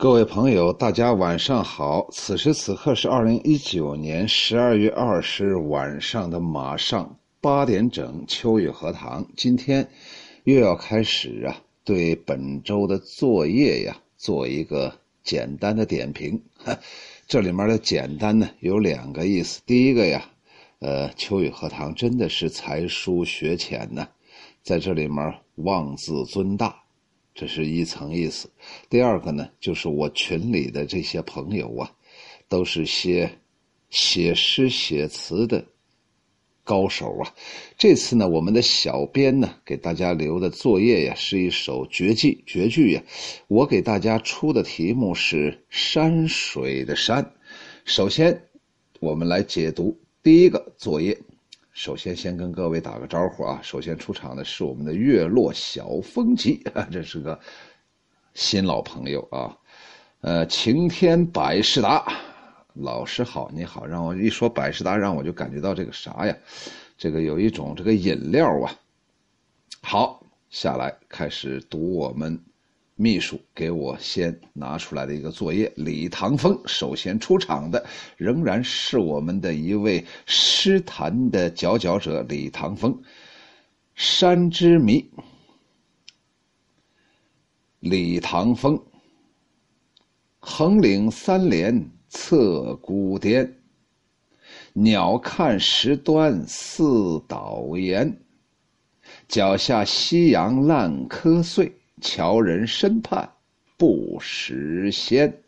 各位朋友，大家晚上好。此时此刻是二零一九年十二月二十日晚上的马上八点整。秋雨荷塘，今天又要开始啊，对本周的作业呀做一个简单的点评。这里面的简单呢有两个意思。第一个呀，呃，秋雨荷塘真的是才疏学浅呢，在这里面妄自尊大。这是一层意思，第二个呢，就是我群里的这些朋友啊，都是些写诗写词的高手啊。这次呢，我们的小编呢给大家留的作业呀，是一首绝句，绝句呀。我给大家出的题目是山水的山。首先，我们来解读第一个作业。首先，先跟各位打个招呼啊！首先出场的是我们的月落小风急，这是个新老朋友啊。呃，晴天百事达，老师好，你好。让我一说百事达，让我就感觉到这个啥呀？这个有一种这个饮料啊。好，下来开始读我们。秘书给我先拿出来的一个作业，李唐风首先出场的仍然是我们的一位诗坛的佼佼者李唐风，《山之谜》。李唐风，横岭三连侧孤巅，鸟看石端似倒岩，脚下夕阳烂柯碎。樵人身畔不识仙。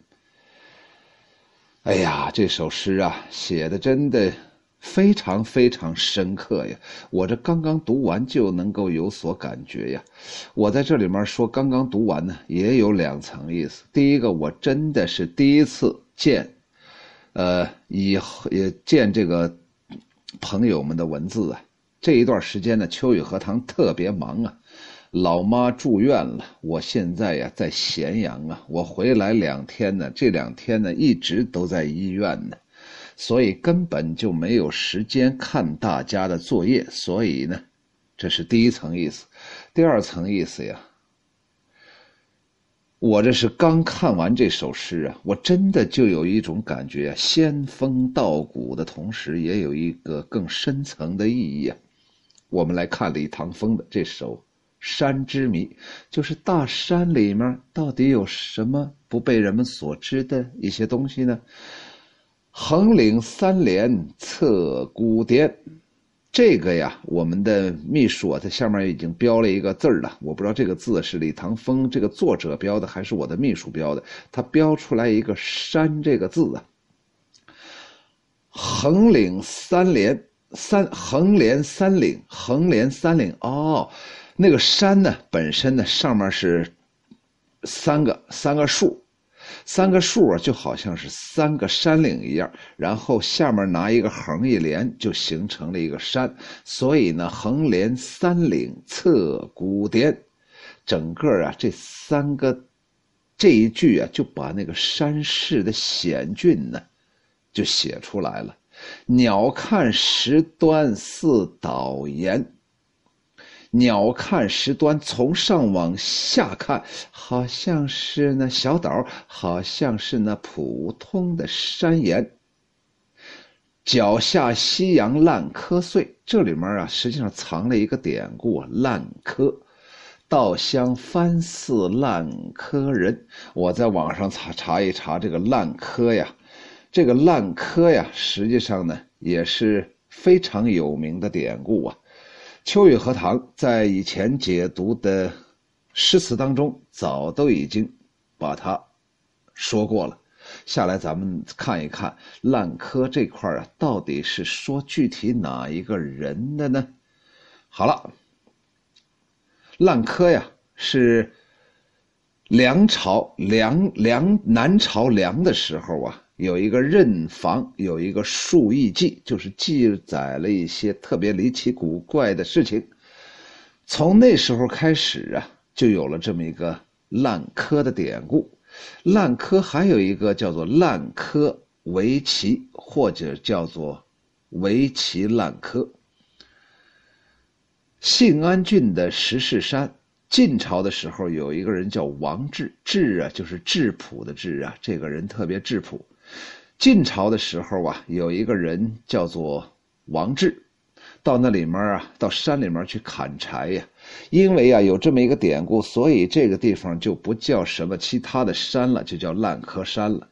哎呀，这首诗啊，写的真的非常非常深刻呀！我这刚刚读完就能够有所感觉呀。我在这里面说刚刚读完呢，也有两层意思。第一个，我真的是第一次见，呃，以后也见这个朋友们的文字啊。这一段时间呢，秋雨荷塘特别忙啊。老妈住院了，我现在呀在咸阳啊，我回来两天呢，这两天呢一直都在医院呢，所以根本就没有时间看大家的作业，所以呢，这是第一层意思。第二层意思呀，我这是刚看完这首诗啊，我真的就有一种感觉啊，仙风道骨的同时，也有一个更深层的意义啊。我们来看李唐风的这首。山之谜，就是大山里面到底有什么不被人们所知的一些东西呢？横岭三连侧孤巅，这个呀，我们的秘书啊，在下面已经标了一个字了。我不知道这个字是李唐风这个作者标的，还是我的秘书标的。他标出来一个山这个字啊。横岭三连三横连三岭，横连三岭哦。那个山呢，本身呢上面是三个三个树，三个树啊就好像是三个山岭一样，然后下面拿一个横一连，就形成了一个山。所以呢，横连三岭侧孤巅，整个啊这三个这一句啊就把那个山势的险峻呢就写出来了。鸟看石端似倒岩。鸟看石端，从上往下看，好像是那小岛，好像是那普通的山岩。脚下夕阳烂柯碎，这里面啊，实际上藏了一个典故啊，烂柯。稻香翻似烂柯人。我在网上查查一查这个烂柯呀，这个烂柯呀，实际上呢，也是非常有名的典故啊。秋雨荷塘在以前解读的诗词当中，早都已经把它说过了。下来咱们看一看烂柯这块啊，到底是说具体哪一个人的呢？好了，烂柯呀，是梁朝梁梁南朝梁的时候啊。有一个任房，有一个数亿记，就是记载了一些特别离奇古怪的事情。从那时候开始啊，就有了这么一个烂柯的典故。烂柯还有一个叫做烂柯围棋，或者叫做围棋烂柯。信安郡的石室山晋朝的时候有一个人叫王志，志啊就是质朴的质啊，这个人特别质朴。晋朝的时候啊，有一个人叫做王志，到那里面啊，到山里面去砍柴呀。因为啊有这么一个典故，所以这个地方就不叫什么其他的山了，就叫烂柯山了。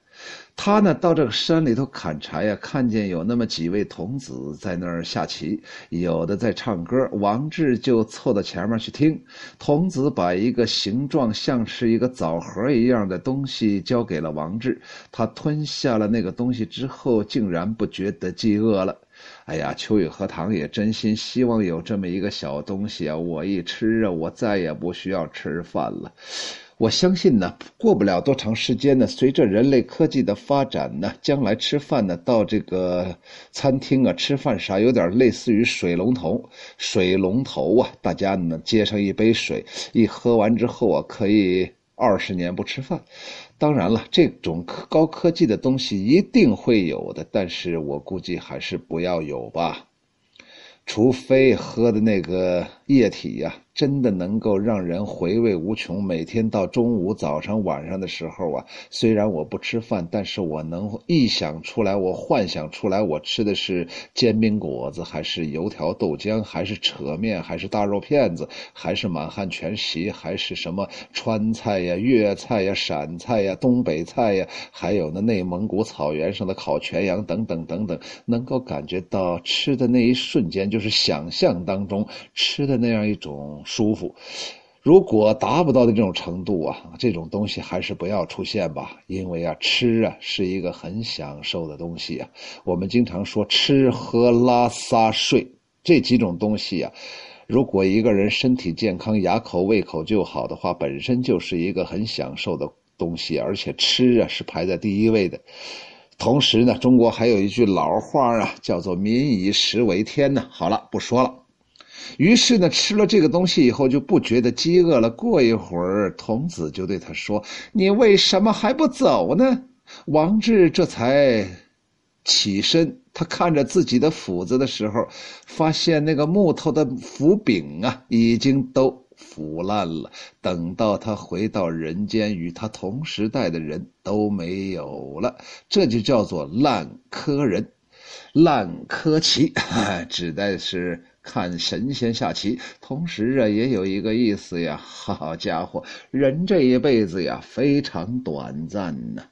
他呢到这个山里头砍柴呀，看见有那么几位童子在那儿下棋，有的在唱歌。王志就凑到前面去听。童子把一个形状像是一个枣核一样的东西交给了王志，他吞下了那个东西之后，竟然不觉得饥饿了。哎呀，秋雨荷塘也真心希望有这么一个小东西啊！我一吃啊，我再也不需要吃饭了。我相信呢，过不了多长时间呢，随着人类科技的发展呢，将来吃饭呢，到这个餐厅啊吃饭啥，有点类似于水龙头，水龙头啊，大家呢接上一杯水，一喝完之后啊，可以二十年不吃饭。当然了，这种高科技的东西一定会有的，但是我估计还是不要有吧，除非喝的那个液体呀。真的能够让人回味无穷。每天到中午、早上、晚上的时候啊，虽然我不吃饭，但是我能臆想出来，我幻想出来，我吃的是煎饼果子，还是油条豆浆，还是扯面，还是大肉片子，还是满汉全席，还是什么川菜呀、粤菜呀、陕菜呀、东北菜呀，还有那内蒙古草原上的烤全羊等等等等，能够感觉到吃的那一瞬间，就是想象当中吃的那样一种。舒服，如果达不到的这种程度啊，这种东西还是不要出现吧。因为啊，吃啊是一个很享受的东西啊。我们经常说吃喝拉撒睡这几种东西啊，如果一个人身体健康、牙口胃口就好的话，本身就是一个很享受的东西，而且吃啊是排在第一位的。同时呢，中国还有一句老话啊，叫做“民以食为天”呢。好了，不说了。于是呢，吃了这个东西以后就不觉得饥饿了。过一会儿，童子就对他说：“你为什么还不走呢？”王志这才起身，他看着自己的斧子的时候，发现那个木头的斧柄啊，已经都腐烂了。等到他回到人间，与他同时代的人都没有了，这就叫做烂柯人，烂柯旗，指的是。看神仙下棋，同时啊，也有一个意思呀。好家伙，人这一辈子呀，非常短暂呢。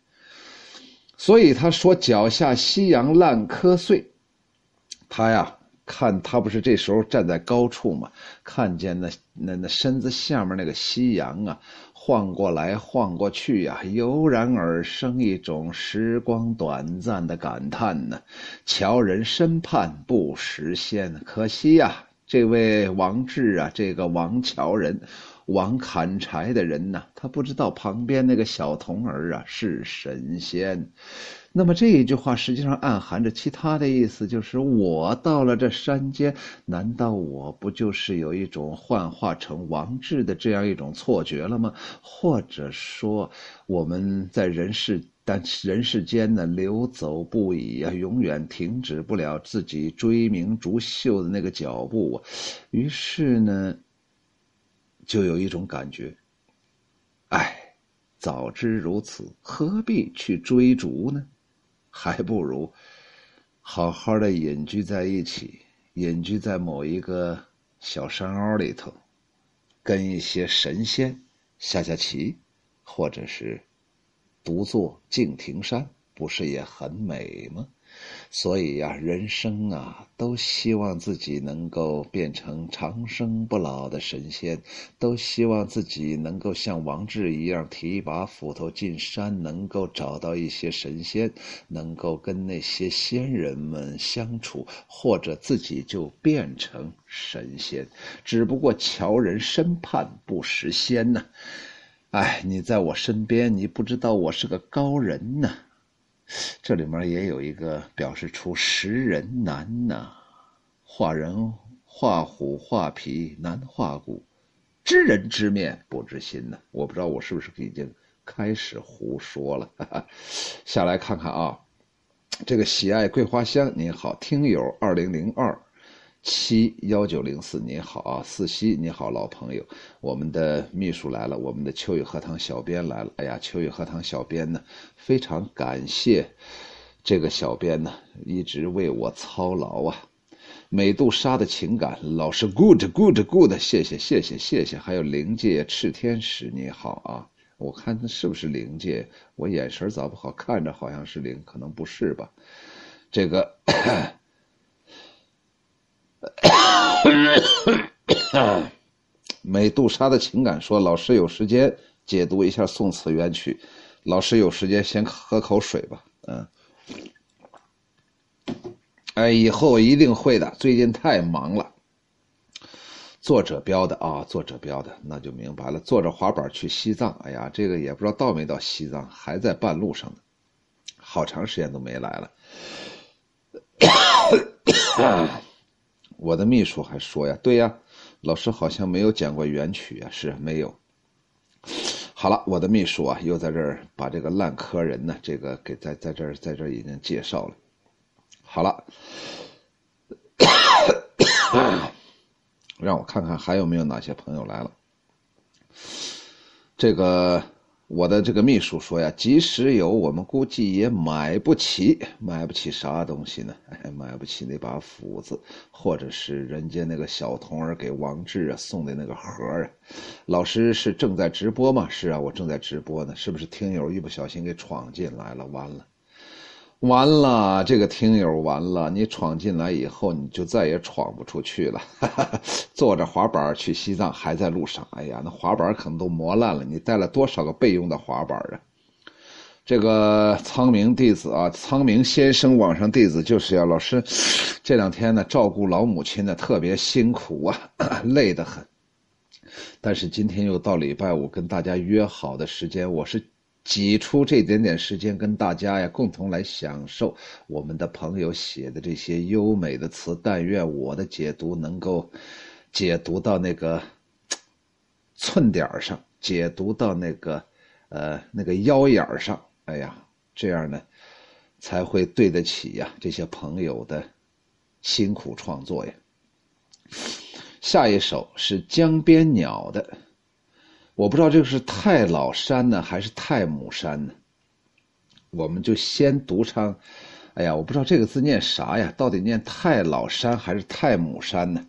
所以他说：“脚下夕阳烂柯碎。”他呀，看他不是这时候站在高处嘛，看见那那那身子下面那个夕阳啊。晃过来晃过去呀，油然而生一种时光短暂的感叹呢。乔人身畔不识仙，可惜呀，这位王志啊，这个王乔人，王砍柴的人呐，他不知道旁边那个小童儿啊是神仙。那么这一句话实际上暗含着其他的意思，就是我到了这山间，难道我不就是有一种幻化成王志的这样一种错觉了吗？或者说，我们在人世但人世间呢流走不已啊，永远停止不了自己追名逐秀的那个脚步啊。于是呢，就有一种感觉，哎，早知如此，何必去追逐呢？还不如好好的隐居在一起，隐居在某一个小山坳里头，跟一些神仙下下棋，或者是独坐敬亭山，不是也很美吗？所以呀，人生啊，都希望自己能够变成长生不老的神仙，都希望自己能够像王志一样提一把斧头进山，能够找到一些神仙，能够跟那些仙人们相处，或者自己就变成神仙。只不过乔人深盼不识仙呐。哎，你在我身边，你不知道我是个高人呐。这里面也有一个表示出识人难呐，画人画虎画皮难画骨，知人知面不知心呐。我不知道我是不是已经开始胡说了。下来看看啊，这个喜爱桂花香，您好，听友二零零二，七幺九零四，你好啊，四西你好，老朋友，我们的秘书来了，我们的秋雨荷塘小编来了。哎呀，秋雨荷塘小编呢，非常感谢这个小编呢，一直为我操劳啊。美杜莎的情感，老师 good good good，谢谢谢谢谢谢。还有灵界赤天使，你好啊，我看是不是灵界？我眼神咋不好？看着好像是灵，可能不是吧？这个。美杜莎的情感说：“老师有时间解读一下宋词元曲。”老师有时间先喝口水吧。嗯，哎，以后一定会的。最近太忙了。作者标的啊，作者标的，那就明白了。坐着滑板去西藏，哎呀，这个也不知道到没到西藏，还在半路上呢。好长时间都没来了。我的秘书还说呀，对呀，老师好像没有讲过元曲啊，是没有。好了，我的秘书啊，又在这儿把这个烂柯人呢，这个给在在这儿在这儿已经介绍了。好了，让我看看还有没有哪些朋友来了。这个。我的这个秘书说呀，即使有，我们估计也买不起，买不起啥东西呢？哎，买不起那把斧子，或者是人家那个小童儿给王志啊送的那个盒儿啊。老师是正在直播吗？是啊，我正在直播呢。是不是听友一不小心给闯进来了？完了。完了，这个听友完了，你闯进来以后，你就再也闯不出去了。坐着滑板去西藏，还在路上。哎呀，那滑板可能都磨烂了。你带了多少个备用的滑板啊？这个苍明弟子啊，苍明先生网上弟子就是要老师，这两天呢照顾老母亲呢特别辛苦啊，累得很。但是今天又到礼拜五，跟大家约好的时间，我是。挤出这点点时间跟大家呀共同来享受我们的朋友写的这些优美的词，但愿我的解读能够解读到那个 寸点上，解读到那个呃那个腰眼上。哎呀，这样呢才会对得起呀这些朋友的辛苦创作呀。下一首是江边鸟的。我不知道这个是太老山呢，还是太母山呢？我们就先读唱。哎呀，我不知道这个字念啥呀？到底念太老山还是太母山呢？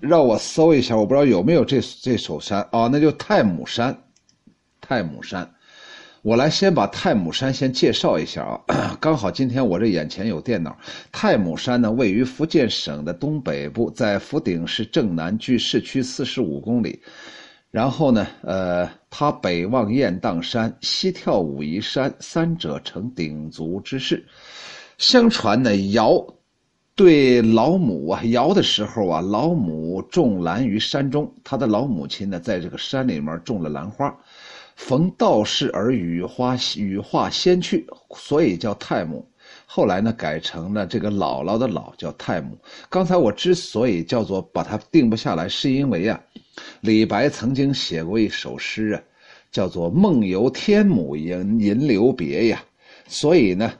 让我搜一下，我不知道有没有这这首山啊？那就太母山，太母山。我来先把太母山先介绍一下啊。刚好今天我这眼前有电脑。太母山呢，位于福建省的东北部，在福鼎市正南，距市区四十五公里。然后呢，呃，他北望雁荡山，西眺武夷山，三者成鼎足之势。相传呢，尧对老母啊，尧的时候啊，老母种兰于山中，他的老母亲呢，在这个山里面种了兰花，逢道士而羽花羽化仙去，所以叫太母。后来呢，改成了这个姥姥的姥，叫太母。刚才我之所以叫做把它定不下来，是因为啊。李白曾经写过一首诗啊，叫做《梦游天姥吟吟留别》呀。所以呢，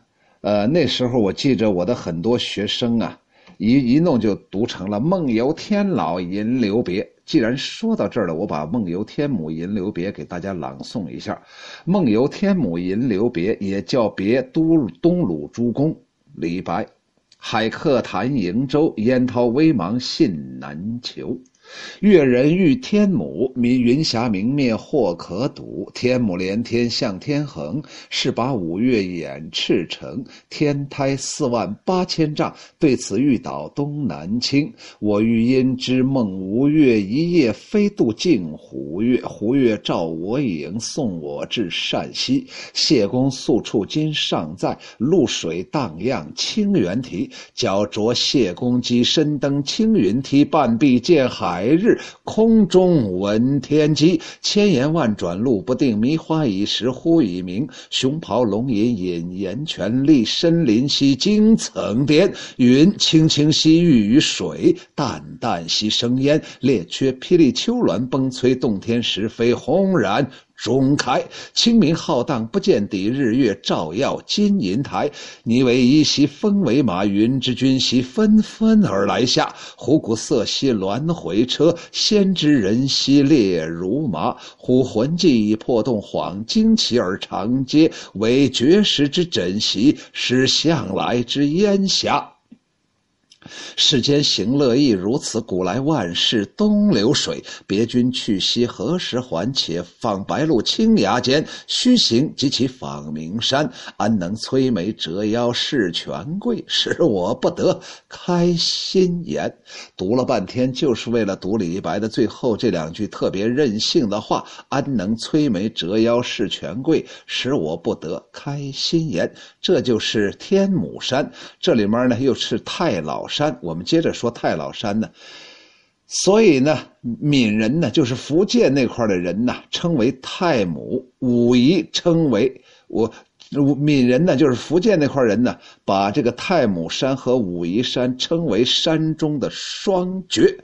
呃，那时候我记着我的很多学生啊，一一弄就读成了《梦游天姥吟留别》。既然说到这儿了，我把《梦游天姥吟留别》给大家朗诵一下，《梦游天姥吟留别》也叫别都东鲁诸公，李白。海客谈瀛洲，烟涛微茫信难求。越人欲天母，迷云霞明灭或可睹。天母连天向天横，是把五岳掩赤城。天台四万八千丈，对此欲倒东南倾。我欲因之梦吴越，一夜飞渡镜湖月。湖月照我影，送我至善溪。谢公宿处今尚在，渌水荡漾清猿啼。脚着谢公屐，身登青云梯，半壁见海。白日空中闻天鸡，千言万转路不定。迷花倚石忽已明。熊咆龙吟引岩泉，立深林兮惊层巅。云青青兮欲与水，淡淡兮生烟。列缺霹雳丘峦，崩摧洞天石，扉轰然钟开。清明浩荡，不见底，日月照耀金银台。你为一袭风为马，云之君兮纷纷而来下。虎鼓瑟兮鸾回车，先知人兮列如麻。虎魂悸魄动晃惊奇而长嗟，为绝食之枕席，是向来之烟霞。世间行乐亦如此，古来万事东流水。别君去兮何时还？且放白鹿青崖间，须行及其访名山。安能摧眉折腰事权贵，使我不得开心颜？读了半天，就是为了读李白的最后这两句特别任性的话：安能摧眉折腰事权贵，使我不得开心颜？这就是天姥山，这里面呢又是太姥山。我们接着说太姥山呢，所以呢，闽人呢就是福建那块的人呢，称为太母；武夷称为我，闽人呢就是福建那块人呢，把这个太母山和武夷山称为山中的双绝，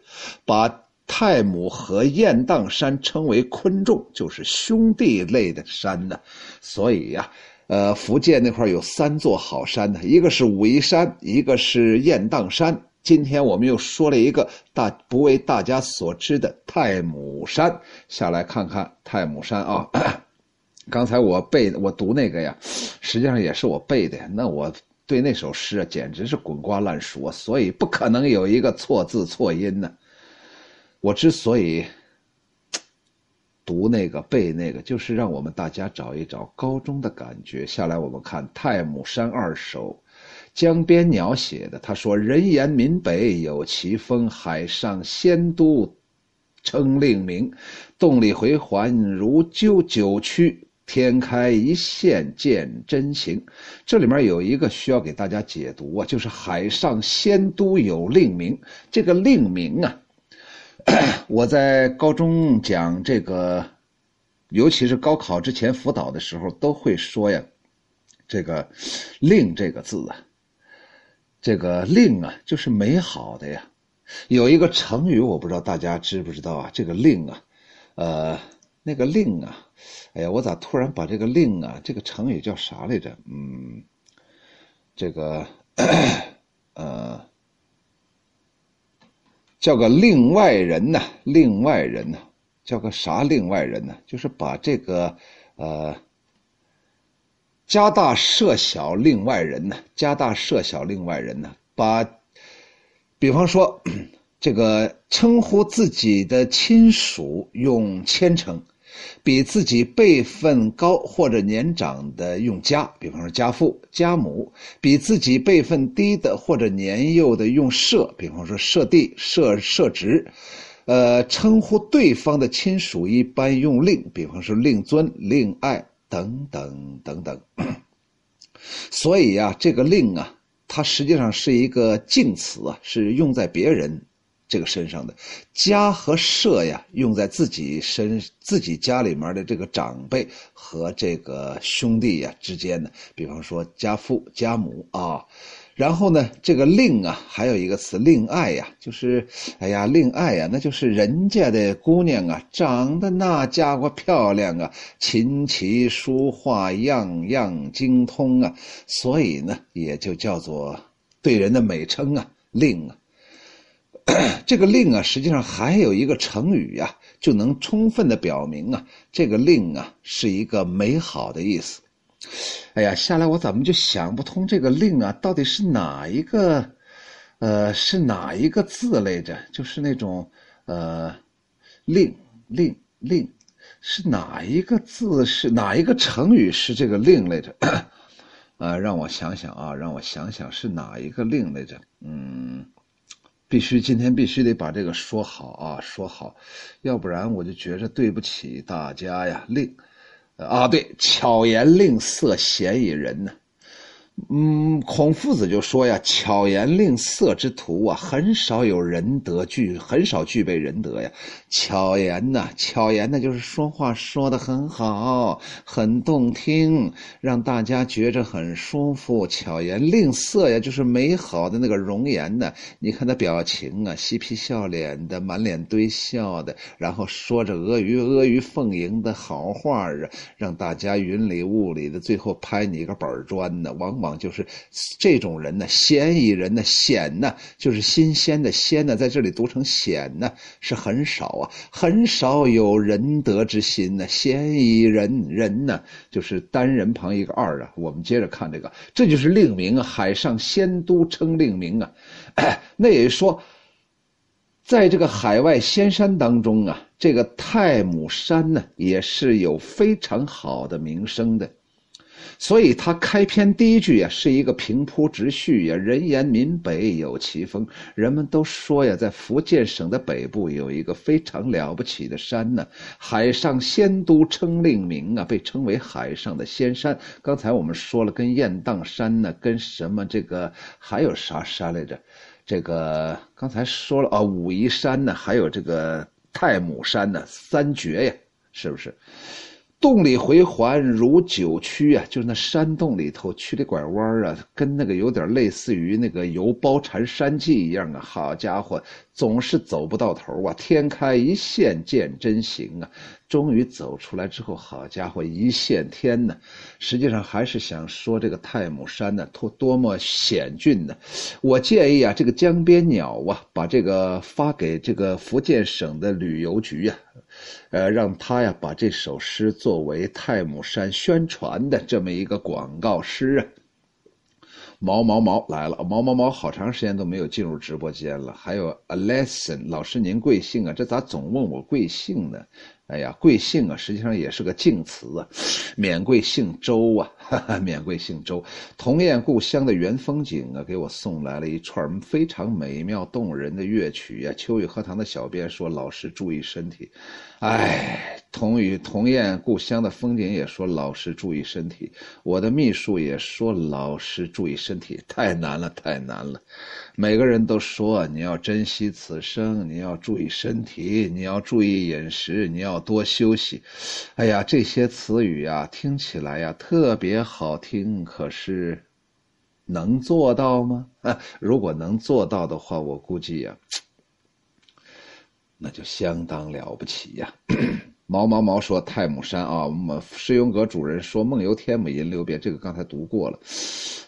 把太母和雁荡山称为昆仲，就是兄弟类的山呢。所以呀，呃，福建那块有三座好山呢，一个是武夷山，一个是雁荡山。今天我们又说了一个大不为大家所知的太姥山，下来看看太姥山啊。刚才我背我读那个呀，实际上也是我背的。那我对那首诗啊，简直是滚瓜烂熟，所以不可能有一个错字错音呢。我之所以读那个背那个，就是让我们大家找一找高中的感觉。下来我们看《太姥山二首》。江边鸟写的，他说：“人言闽北有奇峰，海上仙都称令名。洞里回环如九九曲，天开一线见真形。”这里面有一个需要给大家解读啊，就是海上仙都有令名。这个令名啊，我在高中讲这个，尤其是高考之前辅导的时候，都会说呀，这个“令”这个字啊。这个令啊，就是美好的呀。有一个成语，我不知道大家知不知道啊？这个令啊，呃，那个令啊，哎呀，我咋突然把这个令啊，这个成语叫啥来着？嗯，这个 呃，叫个另外人呢？另外人呢？叫个啥另外人呢？就是把这个呃。加大设小，另外人呢？加大设小，另外人呢？把，比方说，这个称呼自己的亲属用谦称，比自己辈分高或者年长的用家，比方说家父、家母；比自己辈分低的或者年幼的用社，比方说社弟、社社侄。呃，称呼对方的亲属一般用令，比方说令尊、令爱。等等等等，所以呀，这个令啊，它实际上是一个敬词啊，是用在别人这个身上的。家和社呀，用在自己身自己家里面的这个长辈和这个兄弟呀之间的，比方说家父、家母啊。然后呢，这个令啊，还有一个词令爱呀，就是，哎呀，令爱呀，那就是人家的姑娘啊，长得那家伙漂亮啊，琴棋书画样样精通啊，所以呢，也就叫做对人的美称啊，令啊。这个令啊，实际上还有一个成语呀，就能充分的表明啊，这个令啊是一个美好的意思。哎呀，下来我怎么就想不通这个“令”啊，到底是哪一个？呃，是哪一个字来着？就是那种，呃，“令”“令”“令”，是哪一个字？是哪一个成语？是这个“令”来着？呃，让我想想啊，让我想想是哪一个“令”来着？嗯，必须今天必须得把这个说好啊，说好，要不然我就觉着对不起大家呀，“令”。啊，对，巧言令色，嫌疑人呢。嗯，孔夫子就说呀：“巧言令色之徒啊，很少有仁德具，很少具备仁德呀。巧言呐，巧言呢，就是说话说的很好，很动听，让大家觉着很舒服。巧言令色呀，就是美好的那个容颜呢。你看他表情啊，嬉皮笑脸的，满脸堆笑的，然后说着阿谀阿谀奉迎的好话啊，让大家云里雾里的，最后拍你一个板砖呢，往。”往就是这种人呢，嫌疑人呢，鲜呢，就是新鲜的鲜呢，在这里读成鲜呢，是很少啊，很少有仁德之心呢。嫌疑人人呢，就是单人旁一个二啊。我们接着看这个，这就是令名啊，海上仙都称令名啊。那也说，在这个海外仙山当中啊，这个太姥山呢，也是有非常好的名声的。所以他开篇第一句呀，是一个平铺直叙呀，人言闽北有奇峰。人们都说呀，在福建省的北部有一个非常了不起的山呢，海上仙都称令名啊，被称为海上的仙山。刚才我们说了，跟雁荡山呢，跟什么这个还有啥山来着？这个刚才说了啊，武夷山呢，还有这个太姥山呢，三绝呀，是不是？洞里回环如九曲啊，就是那山洞里头曲里拐弯啊，跟那个有点类似于那个游包禅山记一样啊。好家伙，总是走不到头啊！天开一线见真形啊！终于走出来之后，好家伙，一线天呢！实际上还是想说这个太姥山呢，多多么险峻呢！我建议啊，这个江边鸟啊，把这个发给这个福建省的旅游局啊。呃，让他呀把这首诗作为太姥山宣传的这么一个广告诗啊。毛毛毛来了，毛毛毛好长时间都没有进入直播间了。还有 a lesson，老师您贵姓啊？这咋总问我贵姓呢？哎呀，贵姓啊，实际上也是个敬词啊，免贵姓周啊，哈哈，免贵姓周。童燕故乡的原风景啊，给我送来了一串非常美妙动人的乐曲呀。秋雨荷塘的小编说：“老师注意身体。”哎，童雨童燕故乡的风景也说：“老师注意身体。”我的秘书也说：“老师注意身体。”太难了，太难了。每个人都说你要珍惜此生，你要注意身体，你要注意饮食，你要多休息。哎呀，这些词语呀，听起来呀特别好听，可是能做到吗？如果能做到的话，我估计呀，那就相当了不起呀。毛毛毛说：“太姥山啊，我们诗咏阁主人说梦游天姥吟留别，这个刚才读过了。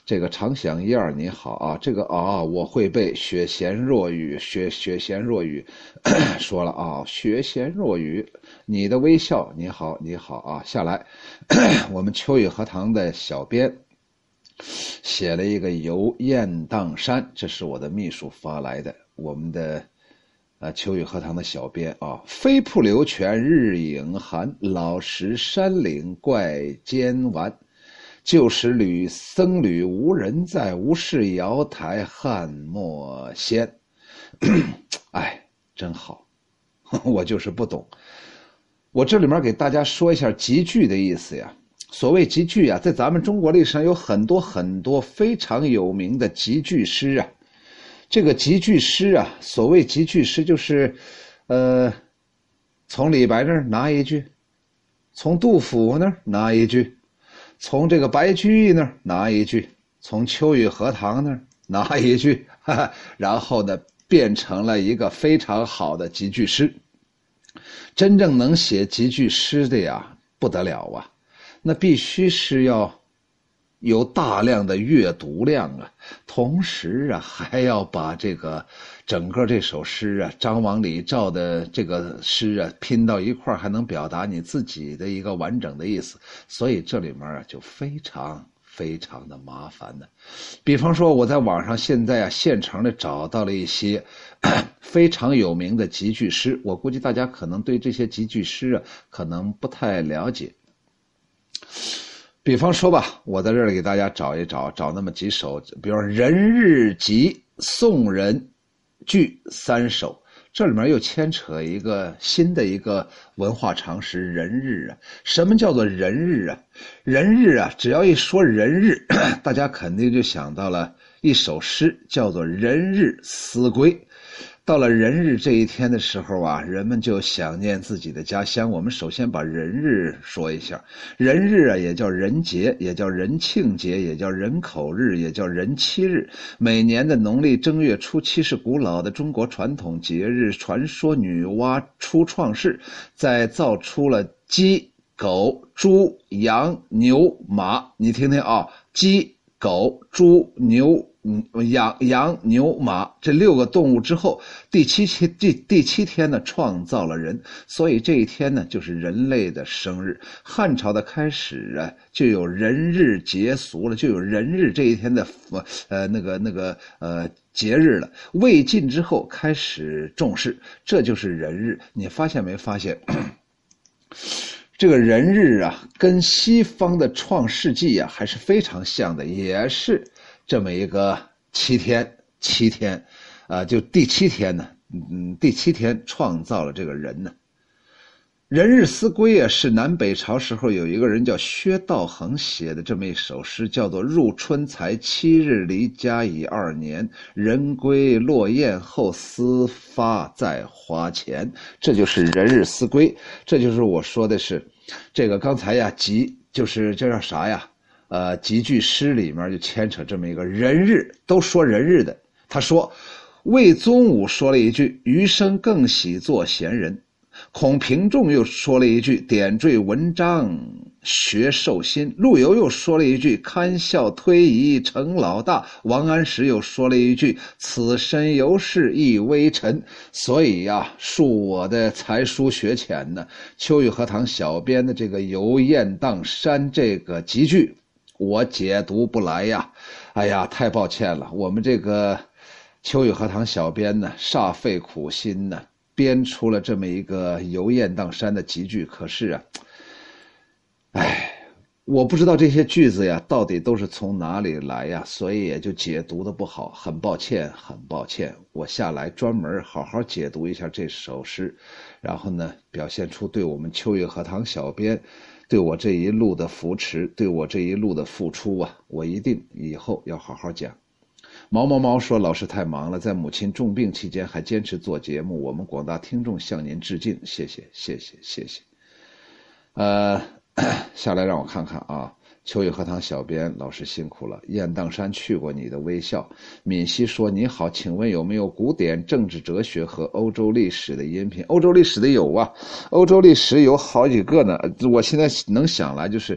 这个常想一二你好啊，这个啊我会背。雪贤若雨，雪雪贤若雨，说了啊，雪贤若雨。你的微笑，你好，你好啊，下来。我们秋雨荷塘的小编写了一个游雁荡山，这是我的秘书发来的，我们的。”啊，秋雨荷塘的小编啊，飞瀑流泉日影寒，老石山岭怪尖顽。旧时旅僧侣无人在，无事瑶台汉墨仙。哎，真好，我就是不懂。我这里面给大家说一下集句的意思呀。所谓集句啊，在咱们中国历史上有很多很多非常有名的集句诗啊。这个集句诗啊，所谓集句诗，就是，呃，从李白那儿拿一句，从杜甫那儿拿一句，从这个白居易那儿拿一句，从秋雨荷塘那儿拿一句，哈哈，然后呢，变成了一个非常好的集句诗。真正能写集句诗的呀，不得了啊，那必须是要。有大量的阅读量啊，同时啊，还要把这个整个这首诗啊，张王李赵的这个诗啊拼到一块还能表达你自己的一个完整的意思，所以这里面啊就非常非常的麻烦呢。比方说，我在网上现在啊现成的找到了一些 非常有名的集句诗，我估计大家可能对这些集句诗啊可能不太了解。比方说吧，我在这里给大家找一找，找那么几首，比如说《人日集》《宋人句》三首，这里面又牵扯一个新的一个文化常识——人日啊。什么叫做人日啊？人日啊，只要一说人日，大家肯定就想到了一首诗，叫做《人日思归》。到了人日这一天的时候啊，人们就想念自己的家乡。我们首先把人日说一下，人日啊，也叫人节，也叫人庆节，也叫人口日，也叫人妻日。每年的农历正月初七是古老的中国传统节日。传说女娲初创世，在造出了鸡、狗、猪、羊、牛、马。你听听啊，鸡、狗、猪、牛。羊、羊、牛、马这六个动物之后，第七天第第七天呢，创造了人，所以这一天呢，就是人类的生日。汉朝的开始啊，就有人日节俗了，就有人日这一天的呃那个那个呃节日了。魏晋之后开始重视，这就是人日。你发现没发现？这个人日啊，跟西方的创世纪啊还是非常像的，也是。这么一个七天，七天，啊，就第七天呢，嗯，第七天创造了这个人呢。人日思归啊，是南北朝时候有一个人叫薛道衡写的这么一首诗，叫做“入春才七日，离家已二年。人归落雁后，思发在花前。”这就是人日思归，这就是我说的是，这个刚才呀，集就是这叫啥呀？呃，几句诗里面就牵扯这么一个人日，都说人日的。他说，魏宗武说了一句：“余生更喜做闲人。”孔平仲又说了一句：“点缀文章学寿心。”陆游又说了一句：“堪笑推移成老大。”王安石又说了一句：“此身犹是一微臣。”所以呀，恕我的才疏学浅呢。秋雨荷塘小编的这个游雁荡山这个集句。我解读不来呀，哎呀，太抱歉了。我们这个秋雨荷塘小编呢，煞费苦心呢，编出了这么一个游雁荡山的集句。可是啊，哎，我不知道这些句子呀，到底都是从哪里来呀，所以也就解读的不好。很抱歉，很抱歉。我下来专门好好解读一下这首诗，然后呢，表现出对我们秋月荷塘小编。对我这一路的扶持，对我这一路的付出啊，我一定以后要好好讲。毛毛毛说：“老师太忙了，在母亲重病期间还坚持做节目，我们广大听众向您致敬，谢谢，谢谢，谢谢。”呃，下来让我看看啊。秋雨荷塘小编老师辛苦了。雁荡山去过你的微笑。敏熙说：“你好，请问有没有古典政治哲学和欧洲历史的音频？欧洲历史的有啊，欧洲历史有好几个呢。我现在能想来就是，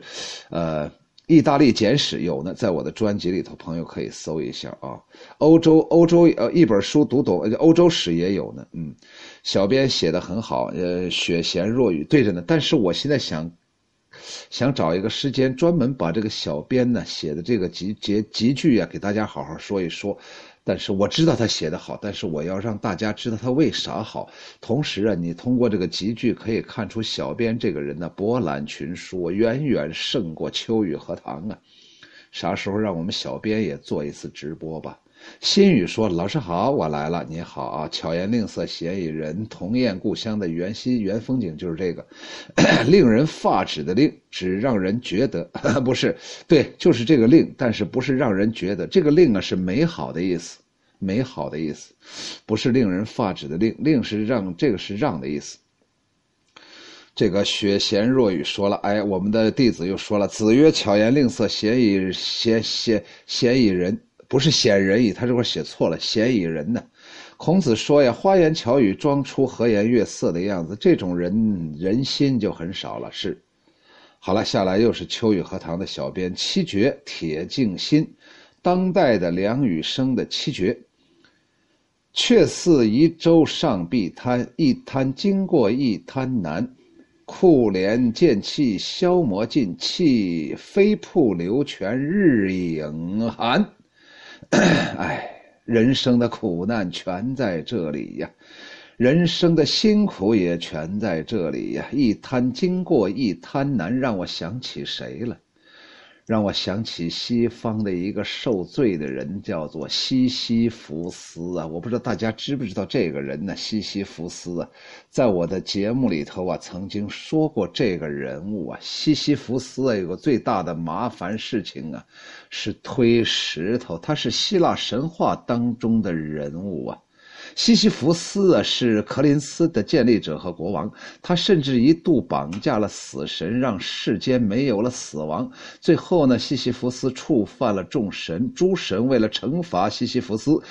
呃，意大利简史有呢，在我的专辑里头，朋友可以搜一下啊。欧洲欧洲呃一本书读懂欧洲史也有呢。嗯，小编写的很好，呃，雪贤若雨对着呢。但是我现在想。”想找一个时间，专门把这个小编呢写的这个集集集句啊，给大家好好说一说。但是我知道他写的好，但是我要让大家知道他为啥好。同时啊，你通过这个集句可以看出小编这个人的博览群书，远远胜过秋雨荷塘啊。啥时候让我们小编也做一次直播吧？心语说：“老师好，我来了。你好啊，巧言令色，嫌疑人，同厌故乡的原心原风景就是这个，令人发指的令，只让人觉得 不是对，就是这个令，但是不是让人觉得这个令啊是美好的意思，美好的意思，不是令人发指的令，令是让这个是让的意思。这个雪贤若雨说了，哎，我们的弟子又说了，子曰：巧言令色，嫌疑嫌嫌嫌疑人。”不是显人矣，他这块写错了，嫌疑人呢？孔子说呀，花言巧语，装出和颜悦色的样子，这种人人心就很少了。是，好了，下来又是秋雨荷塘的小编七绝铁镜心，当代的梁羽生的七绝。却似移舟上碧滩，一滩经过一滩难，库帘剑气消磨尽，气飞瀑流泉日影寒。哎，人生的苦难全在这里呀，人生的辛苦也全在这里呀。一滩经过一滩难，让我想起谁了？让我想起西方的一个受罪的人，叫做西西弗斯啊！我不知道大家知不知道这个人呢？西西弗斯啊，在我的节目里头啊，曾经说过这个人物啊。西西弗斯啊，有个最大的麻烦事情啊，是推石头。他是希腊神话当中的人物啊。西西弗斯啊，是柯林斯的建立者和国王。他甚至一度绑架了死神，让世间没有了死亡。最后呢，西西弗斯触犯了众神，诸神为了惩罚西西弗斯。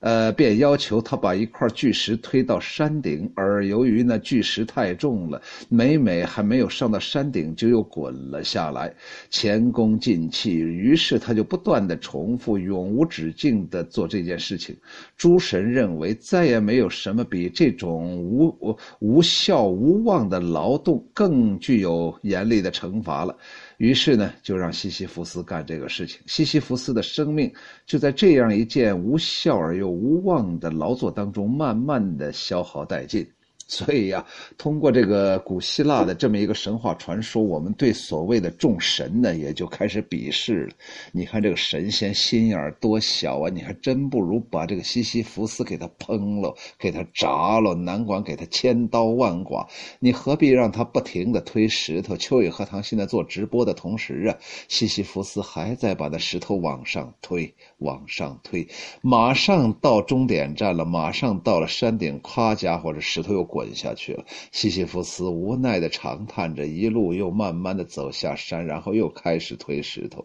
呃，便要求他把一块巨石推到山顶，而由于那巨石太重了，每每还没有上到山顶，就又滚了下来，前功尽弃。于是他就不断的重复，永无止境的做这件事情。诸神认为再也没有什么比这种无无效无望的劳动更具有严厉的惩罚了。于是呢，就让西西弗斯干这个事情。西西弗斯的生命就在这样一件无效而又无望的劳作当中，慢慢的消耗殆尽。所以呀，通过这个古希腊的这么一个神话传说，我们对所谓的众神呢，也就开始鄙视了。你看这个神仙心眼多小啊！你还真不如把这个西西弗斯给他烹了，给他炸了，难管给他千刀万剐。你何必让他不停的推石头？秋雨荷塘现在做直播的同时啊，西西弗斯还在把那石头往上推，往上推，马上到终点站了，马上到了山顶，夸家伙，这石头又。滚下去了，西西弗斯无奈的长叹着，一路又慢慢的走下山，然后又开始推石头。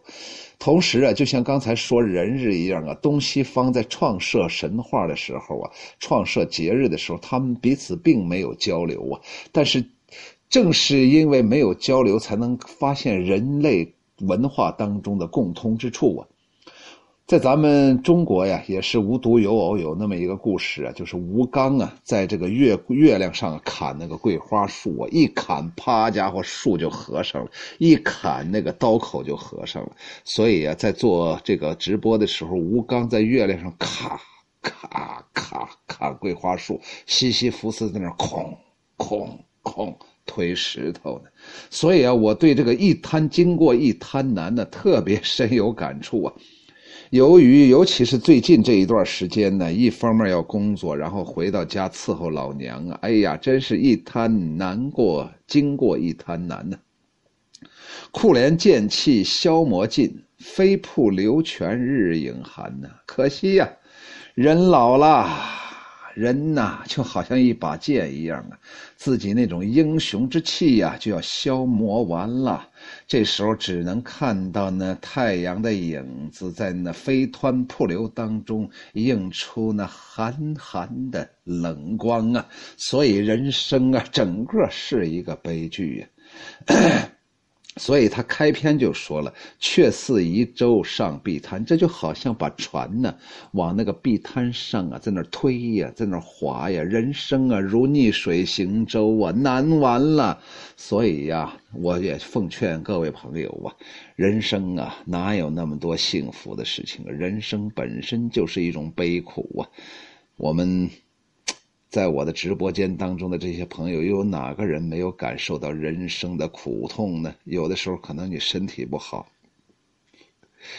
同时啊，就像刚才说人日一样啊，东西方在创设神话的时候啊，创设节日的时候，他们彼此并没有交流啊。但是，正是因为没有交流，才能发现人类文化当中的共通之处啊。在咱们中国呀，也是无独有偶，有那么一个故事啊，就是吴刚啊，在这个月月亮上砍那个桂花树啊，一砍，啪家伙，树就合上了；一砍，那个刀口就合上了。所以啊，在做这个直播的时候，吴刚在月亮上咔咔咔砍桂花树，西西弗斯在那儿哐哐哐推石头呢。所以啊，我对这个一滩经过一滩难呢，特别深有感触啊。由于尤其是最近这一段时间呢，一方面要工作，然后回到家伺候老娘啊，哎呀，真是一滩难过，经过一滩难呢。库连剑气消磨尽，飞瀑流泉日影寒呐。可惜呀，人老了。人呐，就好像一把剑一样啊，自己那种英雄之气呀，就要消磨完了。这时候只能看到那太阳的影子在那飞湍瀑流当中映出那寒寒的冷光啊。所以人生啊，整个是一个悲剧呀。所以他开篇就说了：“却似移舟上碧滩。”这就好像把船呢往那个碧滩上啊，在那推呀，在那划呀。人生啊，如逆水行舟啊，难完了。所以呀，我也奉劝各位朋友啊，人生啊，哪有那么多幸福的事情？人生本身就是一种悲苦啊。我们。在我的直播间当中的这些朋友，又有哪个人没有感受到人生的苦痛呢？有的时候可能你身体不好。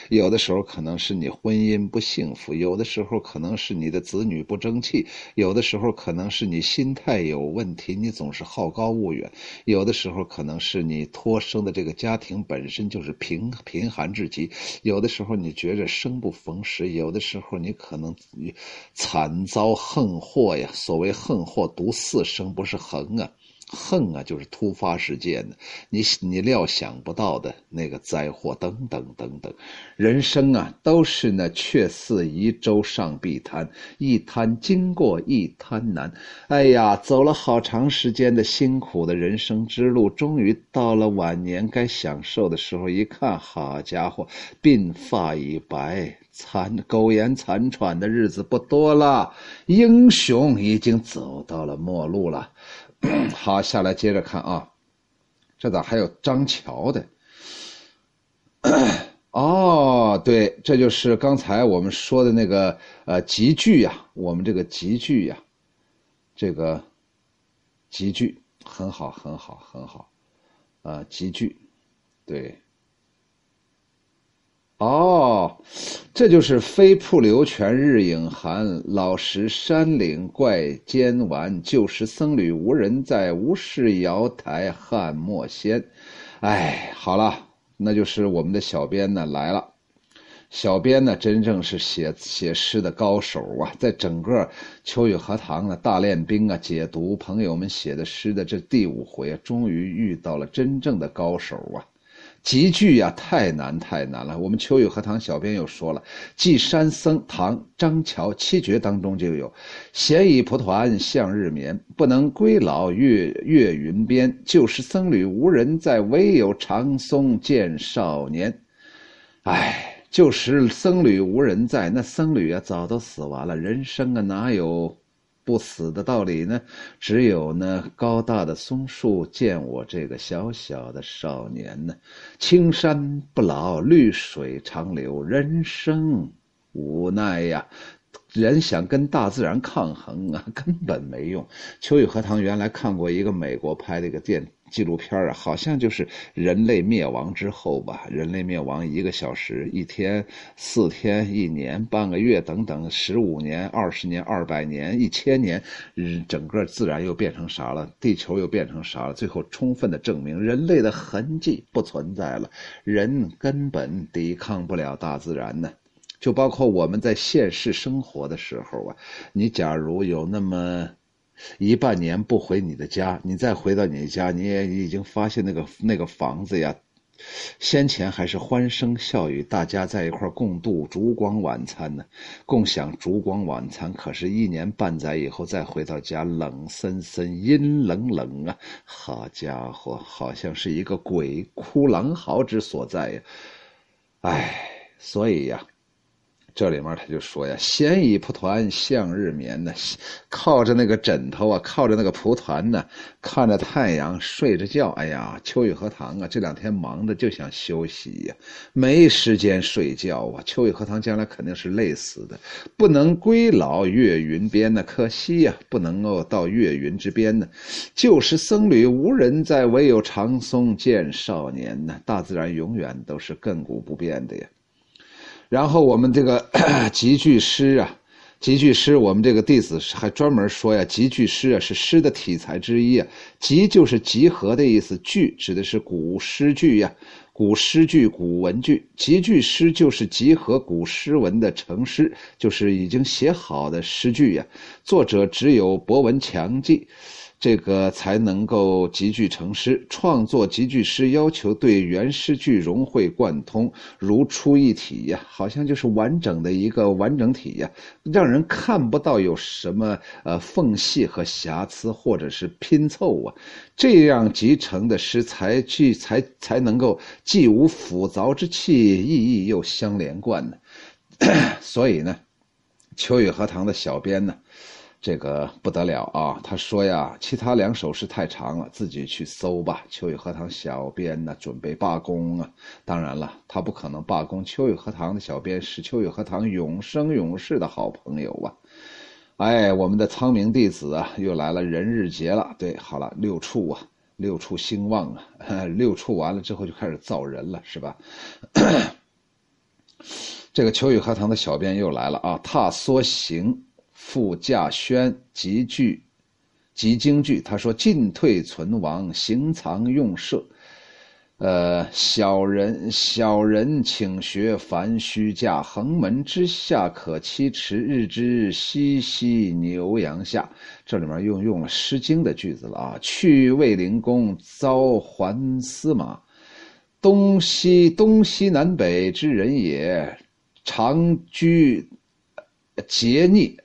有的时候可能是你婚姻不幸福，有的时候可能是你的子女不争气，有的时候可能是你心态有问题，你总是好高骛远，有的时候可能是你托生的这个家庭本身就是贫贫寒至极，有的时候你觉着生不逢时，有的时候你可能惨遭横祸呀。所谓横祸独四生，不是横啊。恨啊，就是突发事件呢，你你料想不到的那个灾祸，等等等等，人生啊，都是那却似移舟上碧滩，一滩经过一滩难。哎呀，走了好长时间的辛苦的人生之路，终于到了晚年该享受的时候，一看，好家伙，鬓发已白，残苟延残喘的日子不多了，英雄已经走到了末路了。好，下来接着看啊，这咋还有张桥的？哦，对，这就是刚才我们说的那个呃集句呀，我们这个集句呀，这个集句很好，很好，很好，啊，集句，对，哦这就是飞瀑流泉日影寒，老石山岭怪尖顽。旧时僧侣无人在，无事瑶台汉莫仙。哎，好了，那就是我们的小编呢来了。小编呢，真正是写写诗的高手啊，在整个秋雨荷塘的大练兵啊，解读朋友们写的诗的这第五回，终于遇到了真正的高手啊。集句呀，太难太难了。我们秋雨荷塘小编又说了，《寄山僧唐张桥七绝》当中就有“闲倚蒲团向日眠，不能归老月月云边。旧时僧侣无人在，唯有长松见少年。”哎，旧时僧侣无人在，那僧侣啊早都死完了。人生啊哪有？不死的道理呢？只有那高大的松树见我这个小小的少年呢。青山不老，绿水长流，人生无奈呀。人想跟大自然抗衡啊，根本没用。秋雨荷塘原来看过一个美国拍的一个电。纪录片啊，好像就是人类灭亡之后吧。人类灭亡一个小时、一天、四天、一年、半个月等等，十五年、二十年、二百年、一千年，整个自然又变成啥了？地球又变成啥了？最后充分的证明人类的痕迹不存在了，人根本抵抗不了大自然呢。就包括我们在现实生活的时候啊，你假如有那么。一半年不回你的家，你再回到你的家，你也已经发现那个那个房子呀，先前还是欢声笑语，大家在一块共度烛光晚餐呢，共享烛光晚餐。可是，一年半载以后再回到家，冷森森、阴冷冷啊！好家伙，好像是一个鬼哭狼嚎之所在呀！唉，所以呀。这里面他就说呀：“闲倚蒲团向日眠呢，靠着那个枕头啊，靠着那个蒲团呢，看着太阳睡着觉。哎呀，秋雨荷塘啊，这两天忙的就想休息呀，没时间睡觉啊。秋雨荷塘将来肯定是累死的，不能归老岳云边呢，可惜呀，不能够到岳云之边呢。旧时僧侣无人在，唯有长松见少年呢。大自然永远都是亘古不变的呀。”然后我们这个 集句诗啊，集句诗，我们这个弟子还专门说呀，集句诗啊是诗的体裁之一啊。集就是集合的意思，句指的是古诗句呀，古诗句、古文句。集句诗就是集合古诗文的成诗，就是已经写好的诗句呀。作者只有博闻强记。这个才能够集句成诗。创作集句诗要求对原诗句融会贯通，如出一体呀，好像就是完整的一个完整体呀，让人看不到有什么呃缝隙和瑕疵或者是拼凑啊。这样集成的诗才具才才能够既无腐凿之气，意义又相连贯呢。所以呢，秋雨荷塘的小编呢。这个不得了啊！他说呀，其他两首诗太长了，自己去搜吧。秋雨荷塘小编呢，准备罢工啊！当然了，他不可能罢工。秋雨荷塘的小编是秋雨荷塘永生永世的好朋友啊！哎，我们的苍明弟子啊，又来了人日节了。对，好了，六畜啊，六畜兴旺啊，六畜完了之后就开始造人了，是吧？这个秋雨荷塘的小编又来了啊！踏梭行。傅稼轩集句，集京剧。他说：“进退存亡，行藏用舍。呃，小人小人请学凡虚假，横门之下可栖池，日之日西牛羊下。”这里面又用了《诗经》的句子了啊！去卫灵公，遭还司马。东西东西南北之人也，常居节逆。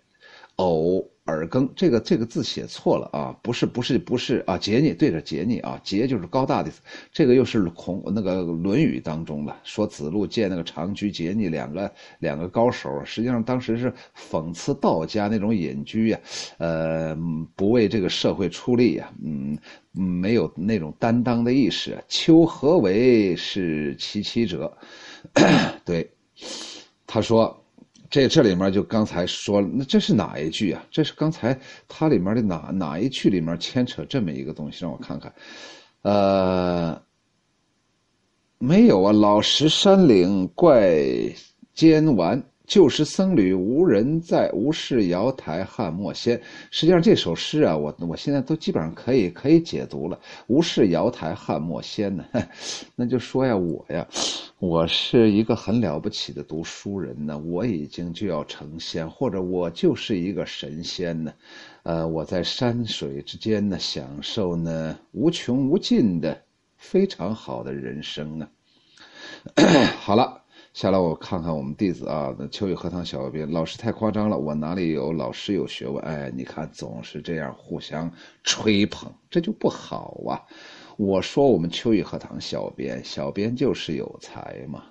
偶尔更，这个这个字写错了啊，不是不是不是啊，桀逆对着桀逆啊，杰就是高大的，这个又是孔那个《论语》当中的说子路见那个长居桀逆两个两个高手，实际上当时是讽刺道家那种隐居呀，呃，不为这个社会出力呀，嗯，没有那种担当的意识。秋何为是其妻者？对，他说。这这里面就刚才说了，那这是哪一句啊？这是刚才它里面的哪哪一句里面牵扯这么一个东西？让我看看，呃，没有啊。老石山岭怪尖顽。旧时僧侣无人在，无事瑶台汉莫仙。实际上这首诗啊，我我现在都基本上可以可以解读了。无事瑶台汉莫仙呢，那就说呀，我呀，我是一个很了不起的读书人呢，我已经就要成仙，或者我就是一个神仙呢。呃，我在山水之间呢，享受呢无穷无尽的非常好的人生啊。好了。下来我看看我们弟子啊，那秋雨荷塘小编老师太夸张了，我哪里有老师有学问？哎，你看总是这样互相吹捧，这就不好啊！我说我们秋雨荷塘小编，小编就是有才嘛。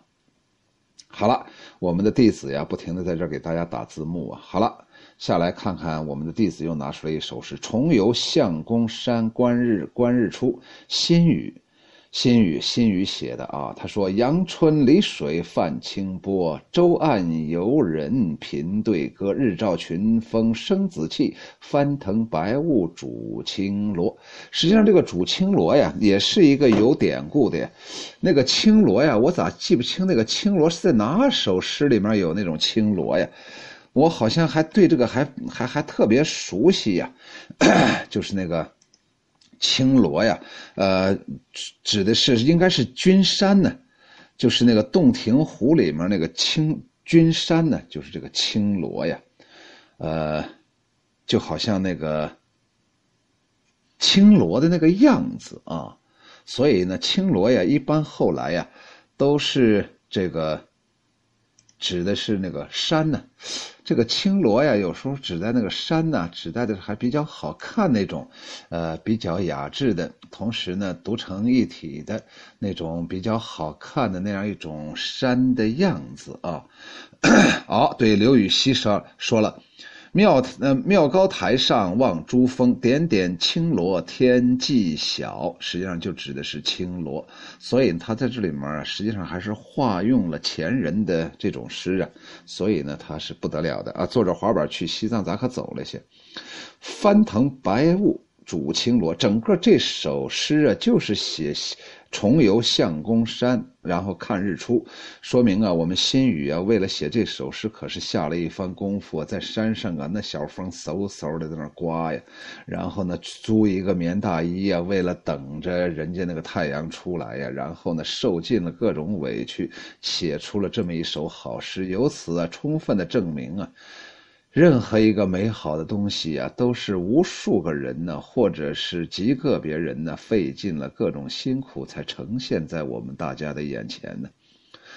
好了，我们的弟子呀，不停的在这给大家打字幕啊。好了，下来看看我们的弟子又拿出了一首诗：重游相公山，观日观日出，心语。新宇，新宇写的啊，他说：“阳春里水泛清波，舟岸游人频对歌。日照群峰生紫气，翻腾白雾煮青螺。”实际上，这个煮青螺呀，也是一个有典故的呀。那个青螺呀，我咋记不清那个青螺是在哪首诗里面有那种青螺呀？我好像还对这个还还还特别熟悉呀，就是那个。青罗呀，呃，指的是应该是君山呢，就是那个洞庭湖里面那个青君山呢，就是这个青罗呀，呃，就好像那个青罗的那个样子啊，所以呢，青罗呀，一般后来呀，都是这个。指的是那个山呢，这个青罗呀，有时候指在那个山呢，指代的还比较好看那种，呃，比较雅致的，同时呢，独成一体的那种比较好看的那样一种山的样子啊。好，对刘禹锡说说了。庙呃庙高台上望珠峰，点点青罗天际晓。实际上就指的是青罗，所以他在这里面啊，实际上还是化用了前人的这种诗啊，所以呢，他是不得了的啊。坐着滑板去西藏，咋可走了些？翻腾白雾煮青罗，整个这首诗啊，就是写。重游相公山，然后看日出，说明啊，我们新语啊，为了写这首诗，可是下了一番功夫，在山上啊，那小风嗖嗖的在那刮呀，然后呢，租一个棉大衣啊，为了等着人家那个太阳出来呀，然后呢，受尽了各种委屈，写出了这么一首好诗，由此啊，充分的证明啊。任何一个美好的东西啊，都是无数个人呢，或者是极个别人呢，费尽了各种辛苦才呈现在我们大家的眼前呢。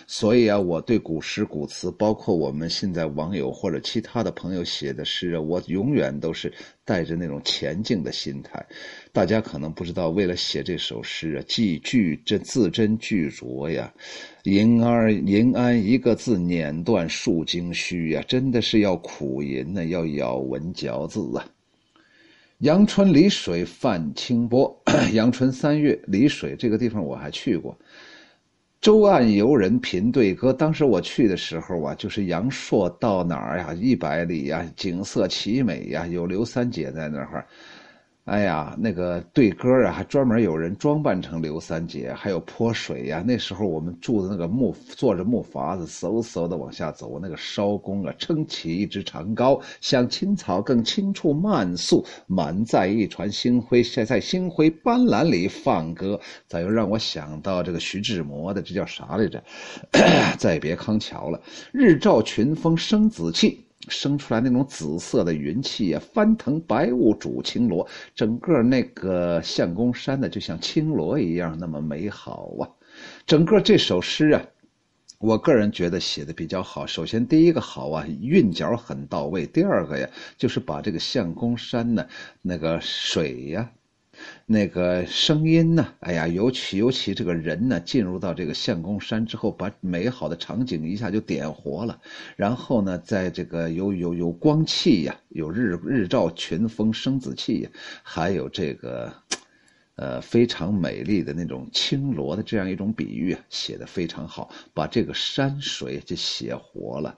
所以啊，我对古诗古词，包括我们现在网友或者其他的朋友写的诗啊，我永远都是带着那种前进的心态。大家可能不知道，为了写这首诗啊，句句这字斟句酌呀，银儿银安一个字碾断数经须呀，真的是要苦吟呢，要咬文嚼字啊。阳春里水泛清波，阳春三月里水这个地方我还去过。舟岸游人频对歌。当时我去的时候啊，就是阳朔到哪儿呀？一百里呀，景色奇美呀，有刘三姐在那儿。哎呀，那个对歌啊，还专门有人装扮成刘三姐，还有泼水呀。那时候我们住的那个木，坐着木筏子，嗖嗖的往下走。那个艄公啊，撑起一只长篙，向青草更青处慢速，满载一船星辉，在在星辉斑斓里放歌。咋又让我想到这个徐志摩的，这叫啥来着？再别康桥了。日照群峰生紫气。生出来那种紫色的云气呀，翻腾白雾煮青罗，整个那个相公山呢，就像青罗一样那么美好啊。整个这首诗啊，我个人觉得写的比较好。首先第一个好啊，韵脚很到位；第二个呀，就是把这个相公山呢，那个水呀。那个声音呢？哎呀，尤其尤其这个人呢，进入到这个相公山之后，把美好的场景一下就点活了。然后呢，在这个有有有光气呀，有日日照群峰生紫气呀，还有这个，呃，非常美丽的那种青罗的这样一种比喻，写的非常好，把这个山水就写活了。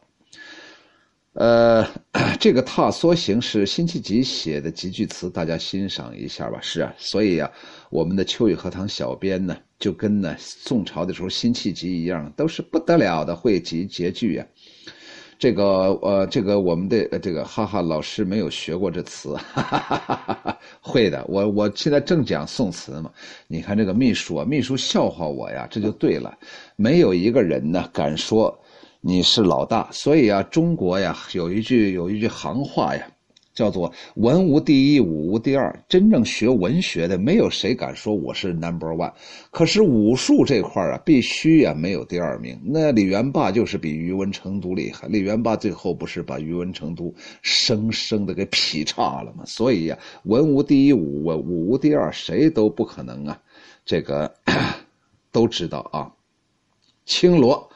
呃，这个踏梭行是辛弃疾写的几句词，大家欣赏一下吧。是啊，所以啊，我们的秋雨荷塘小编呢，就跟呢宋朝的时候辛弃疾一样，都是不得了的会集结句啊。这个呃，这个我们的这个哈哈老师没有学过这词，哈哈哈哈哈会的。我我现在正讲宋词嘛，你看这个秘书啊，秘书笑话我呀，这就对了。没有一个人呢敢说你是老大，所以啊，中国呀有一句有一句行话呀。叫做文无第一，武无第二。真正学文学的，没有谁敢说我是 number one。可是武术这块啊，必须呀没有第二名。那李元霸就是比宇文成都厉害。李元霸最后不是把宇文成都生生的给劈叉了吗？所以呀，文无第一，武武无第二，谁都不可能啊。这个 都知道啊。青罗。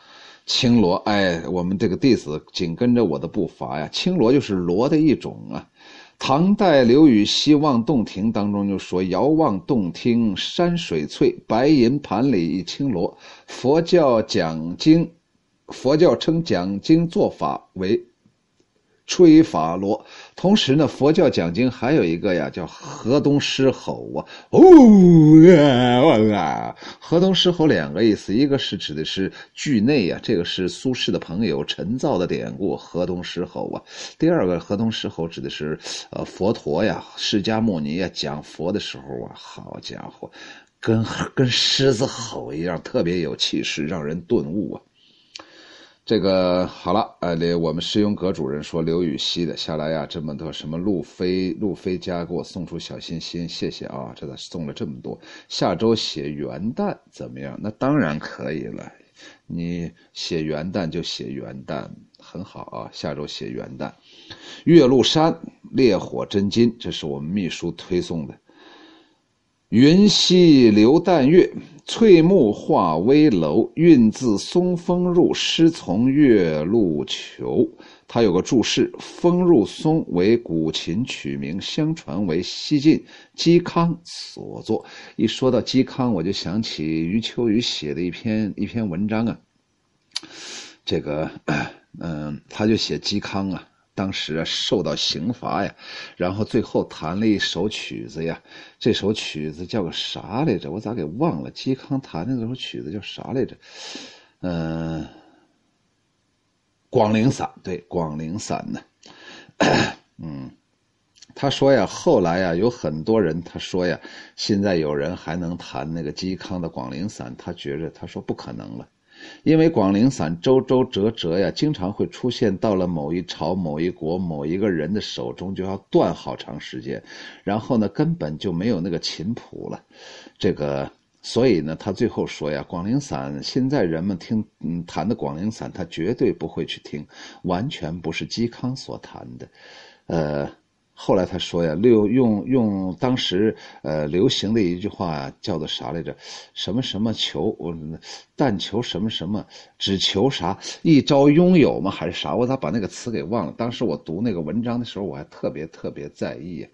青罗，哎，我们这个弟子紧跟着我的步伐呀。青罗就是罗的一种啊。唐代刘禹锡《望洞庭》当中就说：“遥望洞庭山水翠，白银盘里一青罗。”佛教讲经，佛教称讲经做法为。吹法罗，同时呢，佛教讲经还有一个呀，叫河东狮吼啊，哦啊，河东狮吼两个意思，一个是指的是剧内啊，这个是苏轼的朋友陈造的典故，河东狮吼啊。第二个河东狮吼指的是呃佛陀呀，释迦牟尼呀讲佛的时候啊，好家伙，跟跟狮子吼一样，特别有气势，让人顿悟啊。这个好了，呃，我们师兄阁主任说刘禹锡的下来呀，这么多什么路飞路飞家给我送出小心心，谢谢啊，这咋送了这么多？下周写元旦怎么样？那当然可以了，你写元旦就写元旦，很好啊。下周写元旦，岳麓山烈火真金，这是我们秘书推送的。云溪流淡月，翠幕画危楼。韵自松风入，诗从月露求。他有个注释：风入松为古琴曲名，相传为西晋嵇康所作。一说到嵇康，我就想起余秋雨写的一篇一篇文章啊。这个，嗯，他就写嵇康啊。当时啊，受到刑罚呀，然后最后弹了一首曲子呀。这首曲子叫个啥来着？我咋给忘了？嵇康弹的那首曲子叫啥来着？嗯，《广陵散》对，《广陵散》呢。嗯，他说呀，后来呀，有很多人他说呀，现在有人还能弹那个嵇康的《广陵散》，他觉着他说不可能了。因为广陵散周周折折呀，经常会出现到了某一朝、某一国、某一个人的手中，就要断好长时间，然后呢，根本就没有那个琴谱了。这个，所以呢，他最后说呀，广陵散现在人们听嗯弹的广陵散，他绝对不会去听，完全不是嵇康所弹的，呃。后来他说呀，用用用当时呃流行的一句话叫做啥来着？什么什么求我，但求什么什么，只求啥？一朝拥有吗？还是啥？我咋把那个词给忘了？当时我读那个文章的时候，我还特别特别在意。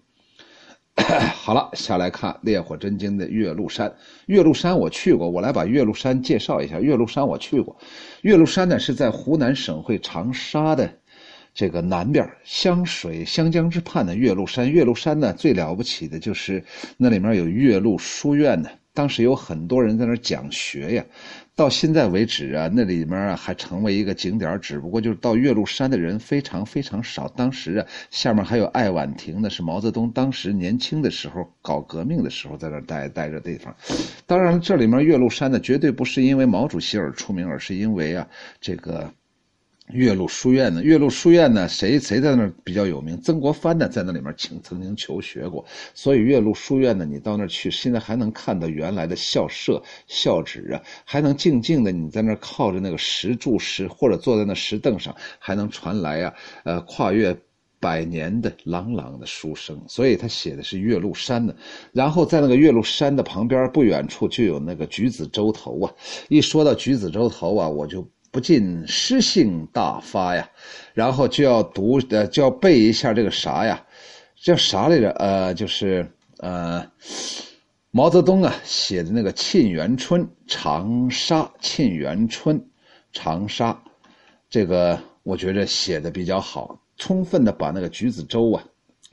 好了，下来看《烈火真经》的岳麓山。岳麓山我去过，我来把岳麓山介绍一下。岳麓山我去过，岳麓山呢是在湖南省会长沙的。这个南边湘水湘江之畔的岳麓山，岳麓山呢最了不起的就是那里面有岳麓书院呢。当时有很多人在那儿讲学呀，到现在为止啊，那里面啊还成为一个景点，只不过就是到岳麓山的人非常非常少。当时啊，下面还有爱晚亭呢，是毛泽东当时年轻的时候搞革命的时候在那待待着地方。当然，这里面岳麓山呢，绝对不是因为毛主席而出名，而是因为啊这个。岳麓书院呢？岳麓书院呢？谁谁在那儿比较有名？曾国藩呢，在那里面请曾经求学过。所以岳麓书院呢，你到那儿去，现在还能看到原来的校舍、校址啊，还能静静的你在那儿靠着那个石柱石，或者坐在那石凳上，还能传来啊，呃，跨越百年的朗朗的书声。所以他写的是岳麓山呢。然后在那个岳麓山的旁边不远处就有那个橘子洲头啊。一说到橘子洲头啊，我就。不禁诗兴大发呀，然后就要读呃就要背一下这个啥呀，叫啥来着？呃，就是呃，毛泽东啊写的那个《沁园春·长沙》，《沁园春·长沙》，这个我觉着写的比较好。充分的把那个橘子洲啊。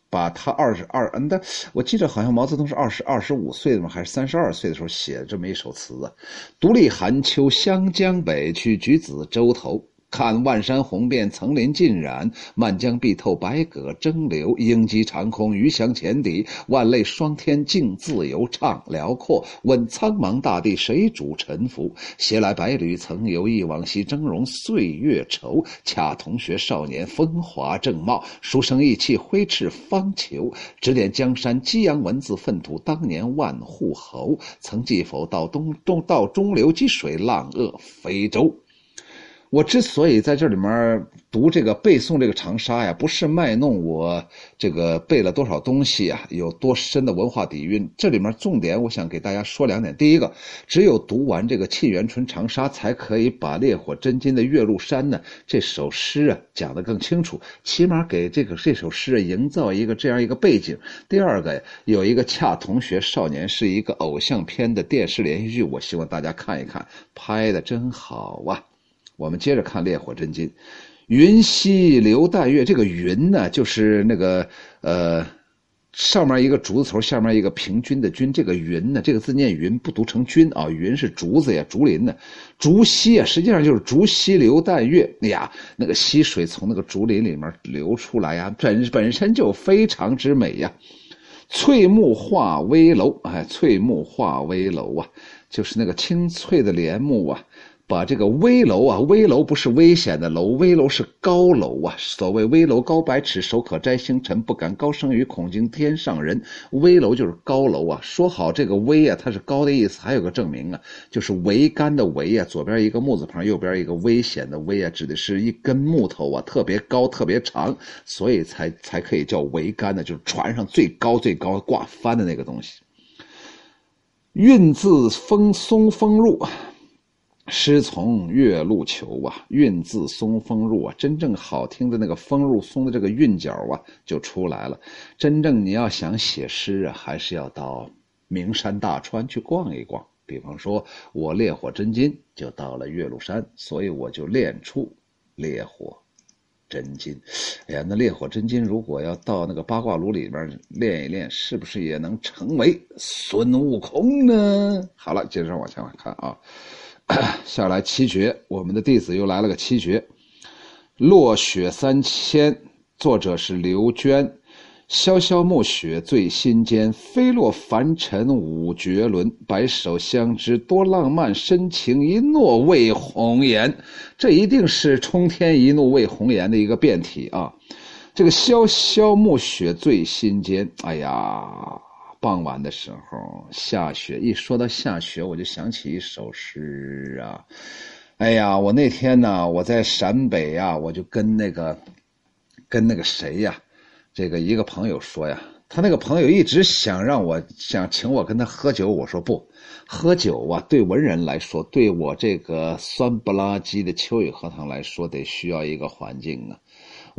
把他二十二，嗯，但我记得好像毛泽东是二十二十五岁的嘛，还是三十二岁的时候写这么一首词啊？独立寒秋湘江北，去橘子洲头。看万山红遍，层林尽染；漫江碧透，百舸争流。鹰击长空，鱼翔浅底。万类霜天，竞自由，畅辽阔。问苍茫大地，谁主沉浮？携来百侣，曾游忆往昔峥嵘岁月稠。恰同学少年，风华正茂。书生意气，挥斥方遒。指点江山，激扬文字，粪土当年万户侯。曾记否？到东东到中流击水，浪遏飞舟。我之所以在这里面读这个背诵这个长沙呀，不是卖弄我这个背了多少东西啊，有多深的文化底蕴。这里面重点，我想给大家说两点。第一个，只有读完这个沁园春·长沙，才可以把烈火真金的《岳麓山》呢这首诗啊讲得更清楚，起码给这个这首诗营造一个这样一个背景。第二个，有一个《恰同学少年》是一个偶像片的电视连续剧，我希望大家看一看，拍的真好啊。我们接着看《烈火真金》，云溪流淡月。这个“云”呢，就是那个呃，上面一个竹字头，下面一个平均的“均”。这个“云”呢，这个字念“云”，不读成“均”啊。云是竹子呀，竹林呢。竹溪啊，实际上就是竹溪流淡月。哎呀，那个溪水从那个竹林里面流出来呀，本本身就非常之美呀。翠木化危楼，哎，翠木化危楼啊，就是那个青翠的帘幕啊。把这个危楼啊，危楼不是危险的楼，危楼是高楼啊。所谓危楼高百尺，手可摘星辰，不敢高声语，恐惊天上人。危楼就是高楼啊。说好这个危啊，它是高的意思，还有个证明啊，就是桅杆的桅啊，左边一个木字旁，右边一个危险的危啊，指的是一根木头啊，特别高，特别长，所以才才可以叫桅杆呢，就是船上最高最高挂帆的那个东西。运字风松风入。诗从岳麓求啊，韵字松风入啊，真正好听的那个风入松的这个韵脚啊，就出来了。真正你要想写诗啊，还是要到名山大川去逛一逛。比方说，我烈火真金就到了岳麓山，所以我就练出烈火真金。哎呀，那烈火真金如果要到那个八卦炉里边练一练，是不是也能成为孙悟空呢？好了，接着往下看啊。下来七绝，我们的弟子又来了个七绝，《落雪三千》，作者是刘娟。潇潇暮雪醉心间，飞落凡尘五绝伦。白首相知多浪漫，深情一诺为红颜。这一定是冲天一怒为红颜的一个变体啊！这个潇潇暮雪醉心间，哎呀。傍晚的时候下雪，一说到下雪，我就想起一首诗啊。哎呀，我那天呢，我在陕北呀，我就跟那个，跟那个谁呀，这个一个朋友说呀，他那个朋友一直想让我想请我跟他喝酒，我说不，喝酒啊，对文人来说，对我这个酸不拉几的秋雨荷塘来说，得需要一个环境啊。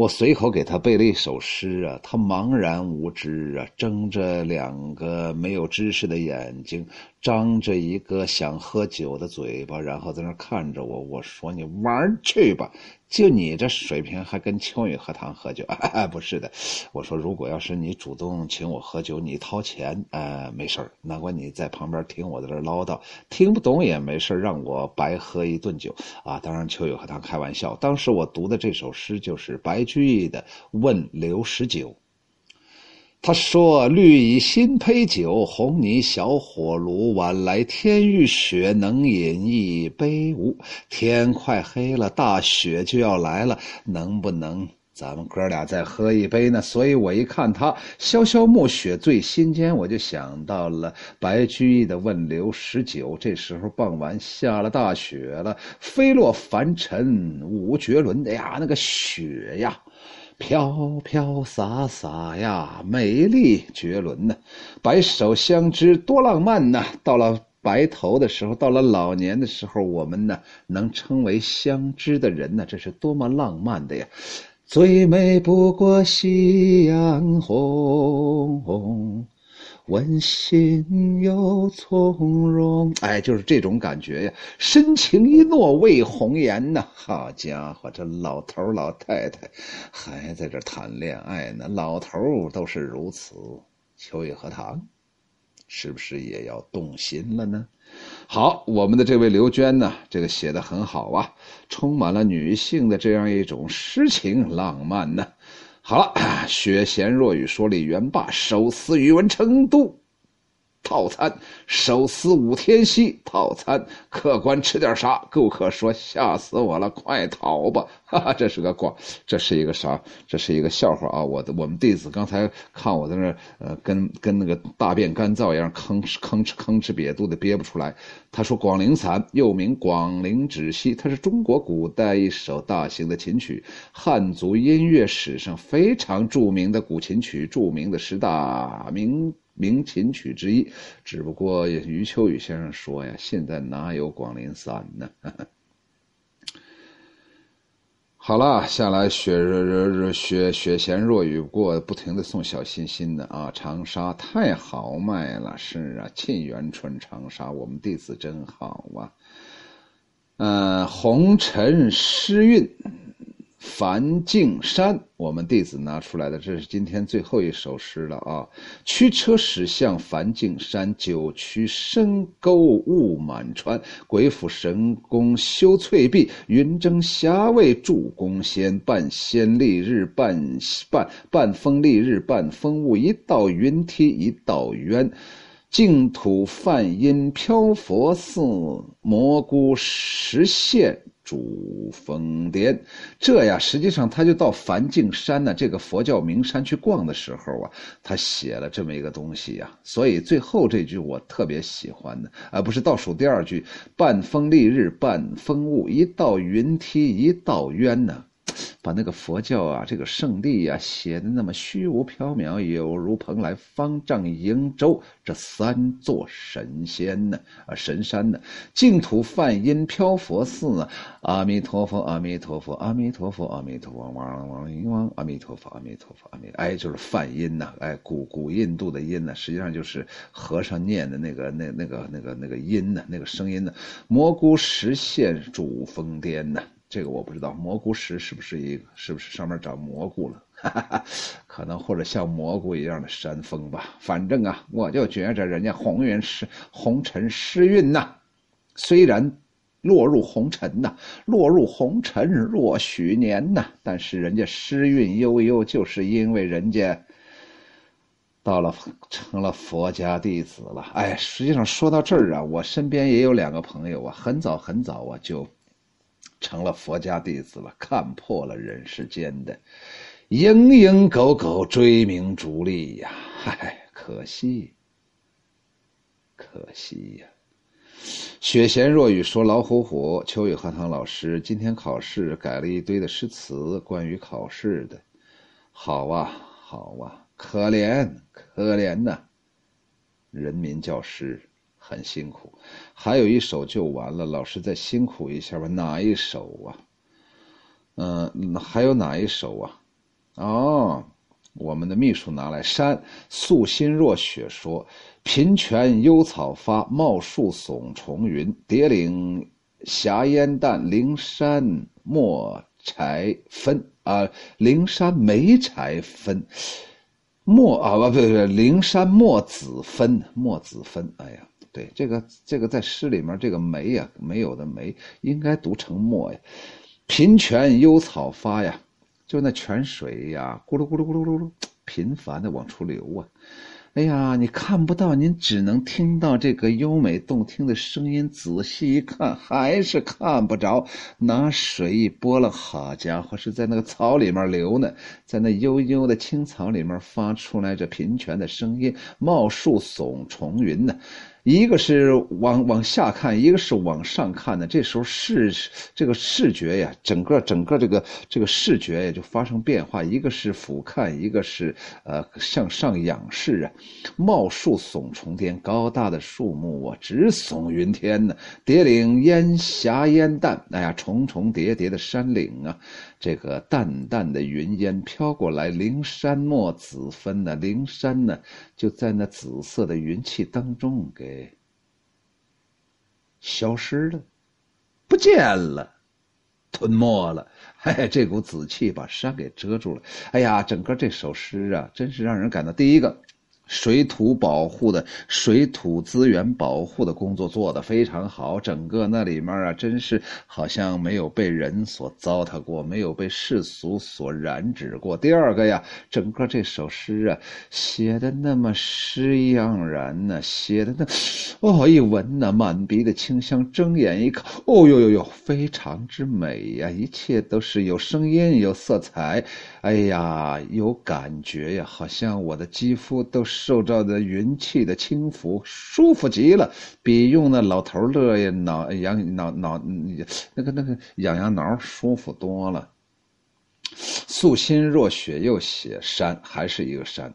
我随口给他背了一首诗啊，他茫然无知啊，睁着两个没有知识的眼睛，张着一个想喝酒的嘴巴，然后在那看着我。我说：“你玩去吧。”就你这水平，还跟秋雨荷塘喝酒？不是的，我说如果要是你主动请我喝酒，你掏钱，呃，没事儿，难怪你在旁边听我在这唠叨，听不懂也没事让我白喝一顿酒啊！当然，秋雨荷塘开玩笑。当时我读的这首诗就是白居易的《问刘十九》。他说：“绿蚁新醅酒，红泥小火炉。晚来天欲雪，能饮一杯无？天快黑了，大雪就要来了，能不能咱们哥俩再喝一杯呢？”所以，我一看他“潇潇暮雪醉心间”，我就想到了白居易的《问刘十九》。这时候傍晚下了大雪了，飞落凡尘五绝伦。哎呀，那个雪呀！飘飘洒洒呀，美丽绝伦呐！白首相知多浪漫呐！到了白头的时候，到了老年的时候，我们呢能称为相知的人呢，这是多么浪漫的呀！最美不过夕阳红，温馨又从容。哎，就是这种感觉呀，深情一诺为红颜呐。好家伙，这老头老太太还在这谈恋爱呢，老头都是如此，秋雨荷塘是不是也要动心了呢？好，我们的这位刘娟呢，这个写的很好啊，充满了女性的这样一种诗情浪漫呢。好了，雪贤若雨说李元霸手撕宇文成都。套餐手撕五天锡套餐，客官吃点啥？顾客说吓死我了，快逃吧！哈哈，这是个广，这是一个啥？这是一个笑话啊！我的我们弟子刚才看我在那呃，跟跟那个大便干燥一样，吭哧吭哧吭哧瘪肚的憋不出来。他说广陵散又名广陵止息，它是中国古代一首大型的琴曲，汉族音乐史上非常著名的古琴曲，著名的十大名。名琴曲之一，只不过余秋雨先生说呀，现在哪有广陵散呢？好了，下来雪若雪雪弦若雨过，不停的送小心心的啊！长沙太豪迈了，是啊，沁园春长沙，我们弟子真好啊。嗯，红尘诗韵。梵净山，我们弟子拿出来的，这是今天最后一首诗了啊！驱车驶向梵净山，九曲深沟雾满川。鬼斧神工修翠壁，云蒸霞蔚铸宫仙。半仙丽日半半半风丽日半风雾，一道云梯一道渊。净土梵音飘佛寺，蘑菇实现。主峰巅，这呀，实际上他就到梵净山呢，这个佛教名山去逛的时候啊，他写了这么一个东西呀。所以最后这句我特别喜欢的，而不是倒数第二句“半风丽日半风雾，一道云梯一道渊”呢。把那个佛教啊，这个圣地呀，写的那么虚无缥缈，有如蓬莱、方丈、瀛洲这三座神仙呢，啊，神山呢，净土梵音飘佛寺呢，阿弥陀佛，阿弥陀佛，阿弥陀佛，阿弥陀佛，王王王王，阿弥陀佛，阿弥陀佛，阿弥，哎，就是梵音呐，哎，古古印度的音呢，实际上就是和尚念的那个那那个那个那个音呢，那个声音呢，蘑菇实现主峰巅呢。这个我不知道，蘑菇石是不是一个？是不是上面长蘑菇了？哈哈哈可能或者像蘑菇一样的山峰吧。反正啊，我就觉着人家红云诗红尘诗韵呐，虽然落入红尘呐，落入红尘若许年呐，但是人家诗韵悠悠，就是因为人家到了成了佛家弟子了。哎，实际上说到这儿啊，我身边也有两个朋友啊，很早很早啊就。成了佛家弟子了，看破了人世间的蝇营狗苟、追名逐利呀！唉，可惜，可惜呀！雪贤若雨说：“老虎虎，秋雨荷塘老师今天考试改了一堆的诗词，关于考试的。好啊，好啊，可怜，可怜呐！人民教师。”很辛苦，还有一首就完了。老师再辛苦一下吧。哪一首啊？嗯，还有哪一首啊？哦，我们的秘书拿来。山素心若雪说：“平泉幽草发，茂树耸重云。叠岭霞烟淡，灵山没柴分啊！灵山没柴分，墨啊不不不，灵山墨子分，墨子分。哎呀。”对这个这个在诗里面这个梅呀没有的梅应该读成墨呀，频泉幽草发呀，就那泉水呀咕噜咕噜咕噜咕噜频繁的往出流啊。哎呀，你看不到，您只能听到这个优美动听的声音。仔细一看，还是看不着。拿水一拨了，好家伙，是在那个草里面流呢，在那悠悠的青草里面发出来这平泉的声音。茂树耸重云呢，一个是往往下看，一个是往上看的。这时候视这个视觉呀，整个整个这个这个视觉也就发生变化。一个是俯瞰，一个是呃向上仰视啊。茂树耸重天，高大的树木啊直耸云天呢。叠岭烟霞烟淡，哎呀，重重叠叠的山岭啊，这个淡淡的云烟飘过来，灵山墨紫分呢，灵山呢就在那紫色的云气当中给。消失了，不见了，吞没了。哎，这股紫气把山给遮住了。哎呀，整个这首诗啊，真是让人感到第一个。水土保护的水土资源保护的工作做得非常好，整个那里面啊，真是好像没有被人所糟蹋过，没有被世俗所染指过。第二个呀，整个这首诗啊，写的那么诗意盎然呢，写的那，哦，一闻呐，满鼻的清香，睁眼一看，哦呦呦呦，非常之美呀，一切都是有声音、有色彩，哎呀，有感觉呀，好像我的肌肤都是。受到的云气的轻浮，舒服极了，比用那老头乐呀挠痒挠挠那个那个痒痒挠舒服多了。素心若雪又写山，还是一个山。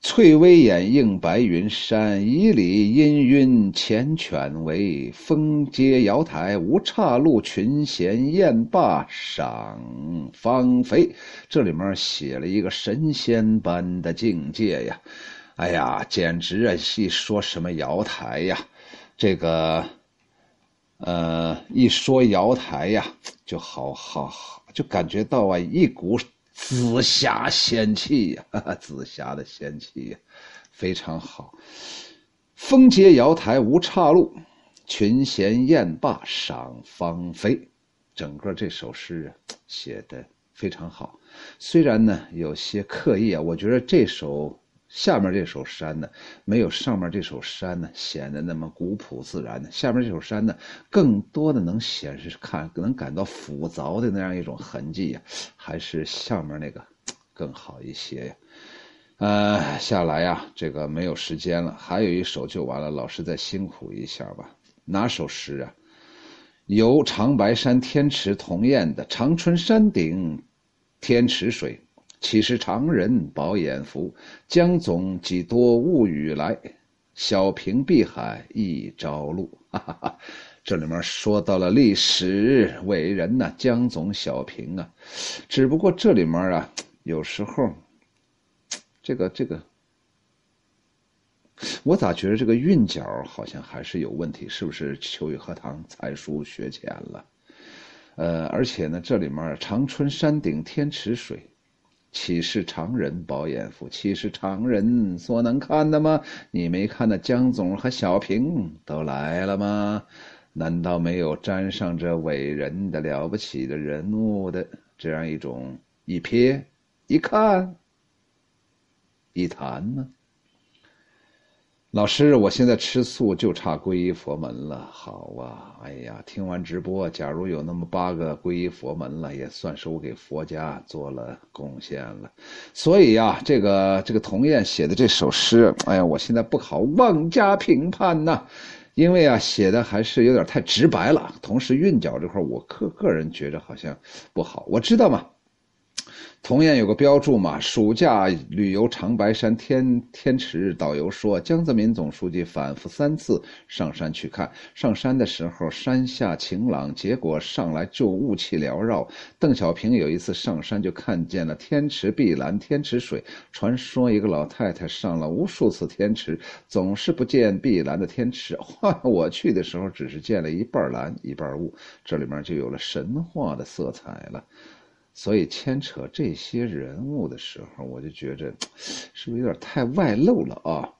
翠微掩映白云山，以里阴云缱绻为。风接瑶台无岔路，群贤宴罢赏芳菲。这里面写了一个神仙般的境界呀！哎呀，简直啊！一说什么瑶台呀，这个，呃，一说瑶台呀，就好好好，就感觉到啊，一股。紫霞仙气呀，紫霞的仙气呀，非常好。风接瑶台无岔路，群贤宴罢赏芳菲。整个这首诗啊，写的非常好。虽然呢有些刻意啊，我觉得这首。下面这首山呢，没有上面这首山呢显得那么古朴自然呢。下面这首山呢，更多的能显示看，能感到复杂的那样一种痕迹呀，还是下面那个更好一些呀。呃，下来呀，这个没有时间了，还有一首就完了。老师再辛苦一下吧。哪首诗啊？游长白山天池同宴的长春山顶，天池水。岂是常人饱眼福？江总几多物语来？小平碧海一朝露。哈哈哈，这里面说到了历史伟人呐，江总、小平啊。只不过这里面啊，有时候，这个这个，我咋觉得这个韵脚好像还是有问题？是不是秋雨荷塘才疏学浅了？呃，而且呢，这里面长春山顶天池水。岂是常人饱眼福？岂是常人所能看的吗？你没看那江总和小平都来了吗？难道没有沾上这伟人的了不起的人物的这样一种一瞥、一看、一谈吗？老师，我现在吃素就差皈依佛门了。好啊，哎呀，听完直播，假如有那么八个皈依佛门了，也算是我给佛家做了贡献了。所以呀，这个这个童燕写的这首诗，哎呀，我现在不好妄加评判呐，因为啊，写的还是有点太直白了。同时韵脚这块，我个个人觉着好像不好。我知道嘛。同样有个标注嘛，暑假旅游长白山天天池，导游说江泽民总书记反复三次上山去看，上山的时候山下晴朗，结果上来就雾气缭绕。邓小平有一次上山就看见了天池碧蓝，天池水。传说一个老太太上了无数次天池，总是不见碧蓝的天池。哇，我去的时候只是见了一半蓝一半雾，这里面就有了神话的色彩了。所以牵扯这些人物的时候，我就觉着，是不是有点太外露了啊？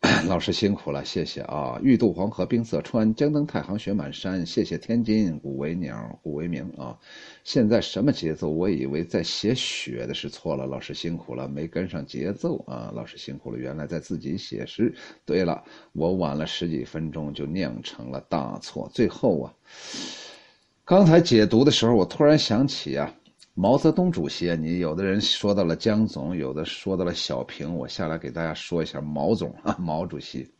老师辛苦了，谢谢啊！欲渡黄河冰塞川，将登太行雪满山。谢谢天津古为鸟，古为名啊！现在什么节奏？我以为在写雪的是错了，老师辛苦了，没跟上节奏啊！老师辛苦了，原来在自己写诗。对了，我晚了十几分钟就酿成了大错。最后啊，刚才解读的时候，我突然想起啊。毛泽东主席，你有的人说到了江总，有的说到了小平，我下来给大家说一下毛总啊，毛主席。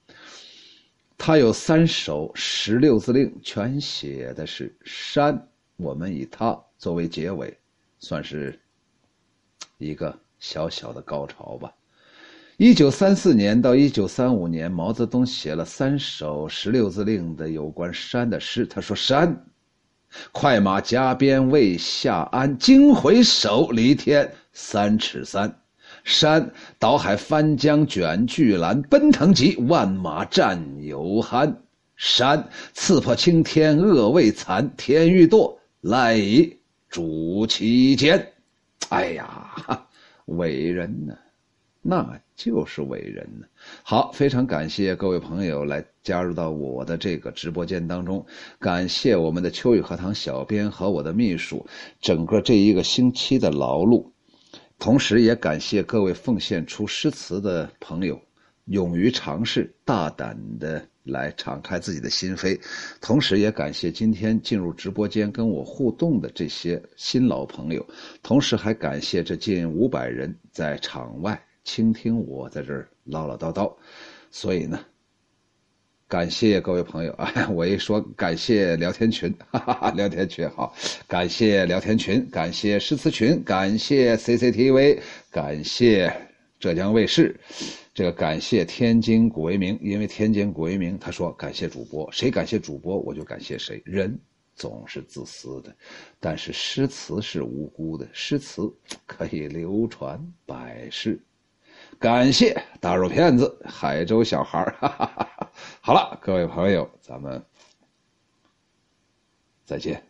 他有三首十六字令，全写的是山。我们以它作为结尾，算是一个小小的高潮吧。一九三四年到一九三五年，毛泽东写了三首十六字令的有关山的诗。他说：“山，快马加鞭未下鞍，惊回首，离天三尺三。山，倒海翻江卷巨澜，奔腾急，万马战犹酣。山，刺破青天恶未残，天欲堕。”赖以主其间，哎呀，伟人呐，那就是伟人呢。好，非常感谢各位朋友来加入到我的这个直播间当中，感谢我们的秋雨荷塘小编和我的秘书整个这一个星期的劳碌，同时也感谢各位奉献出诗词的朋友，勇于尝试，大胆的。来敞开自己的心扉，同时也感谢今天进入直播间跟我互动的这些新老朋友，同时还感谢这近五百人在场外倾听我在这唠唠叨叨。所以呢，感谢各位朋友啊！我一说感谢聊天群，哈哈哈，聊天群好，感谢聊天群，感谢诗词群，感谢 CCTV，感谢浙江卫视。这个感谢天津古为明，因为天津古为明他说感谢主播，谁感谢主播我就感谢谁。人总是自私的，但是诗词是无辜的，诗词可以流传百世。感谢大肉片子海州小孩哈哈哈好了，各位朋友，咱们再见。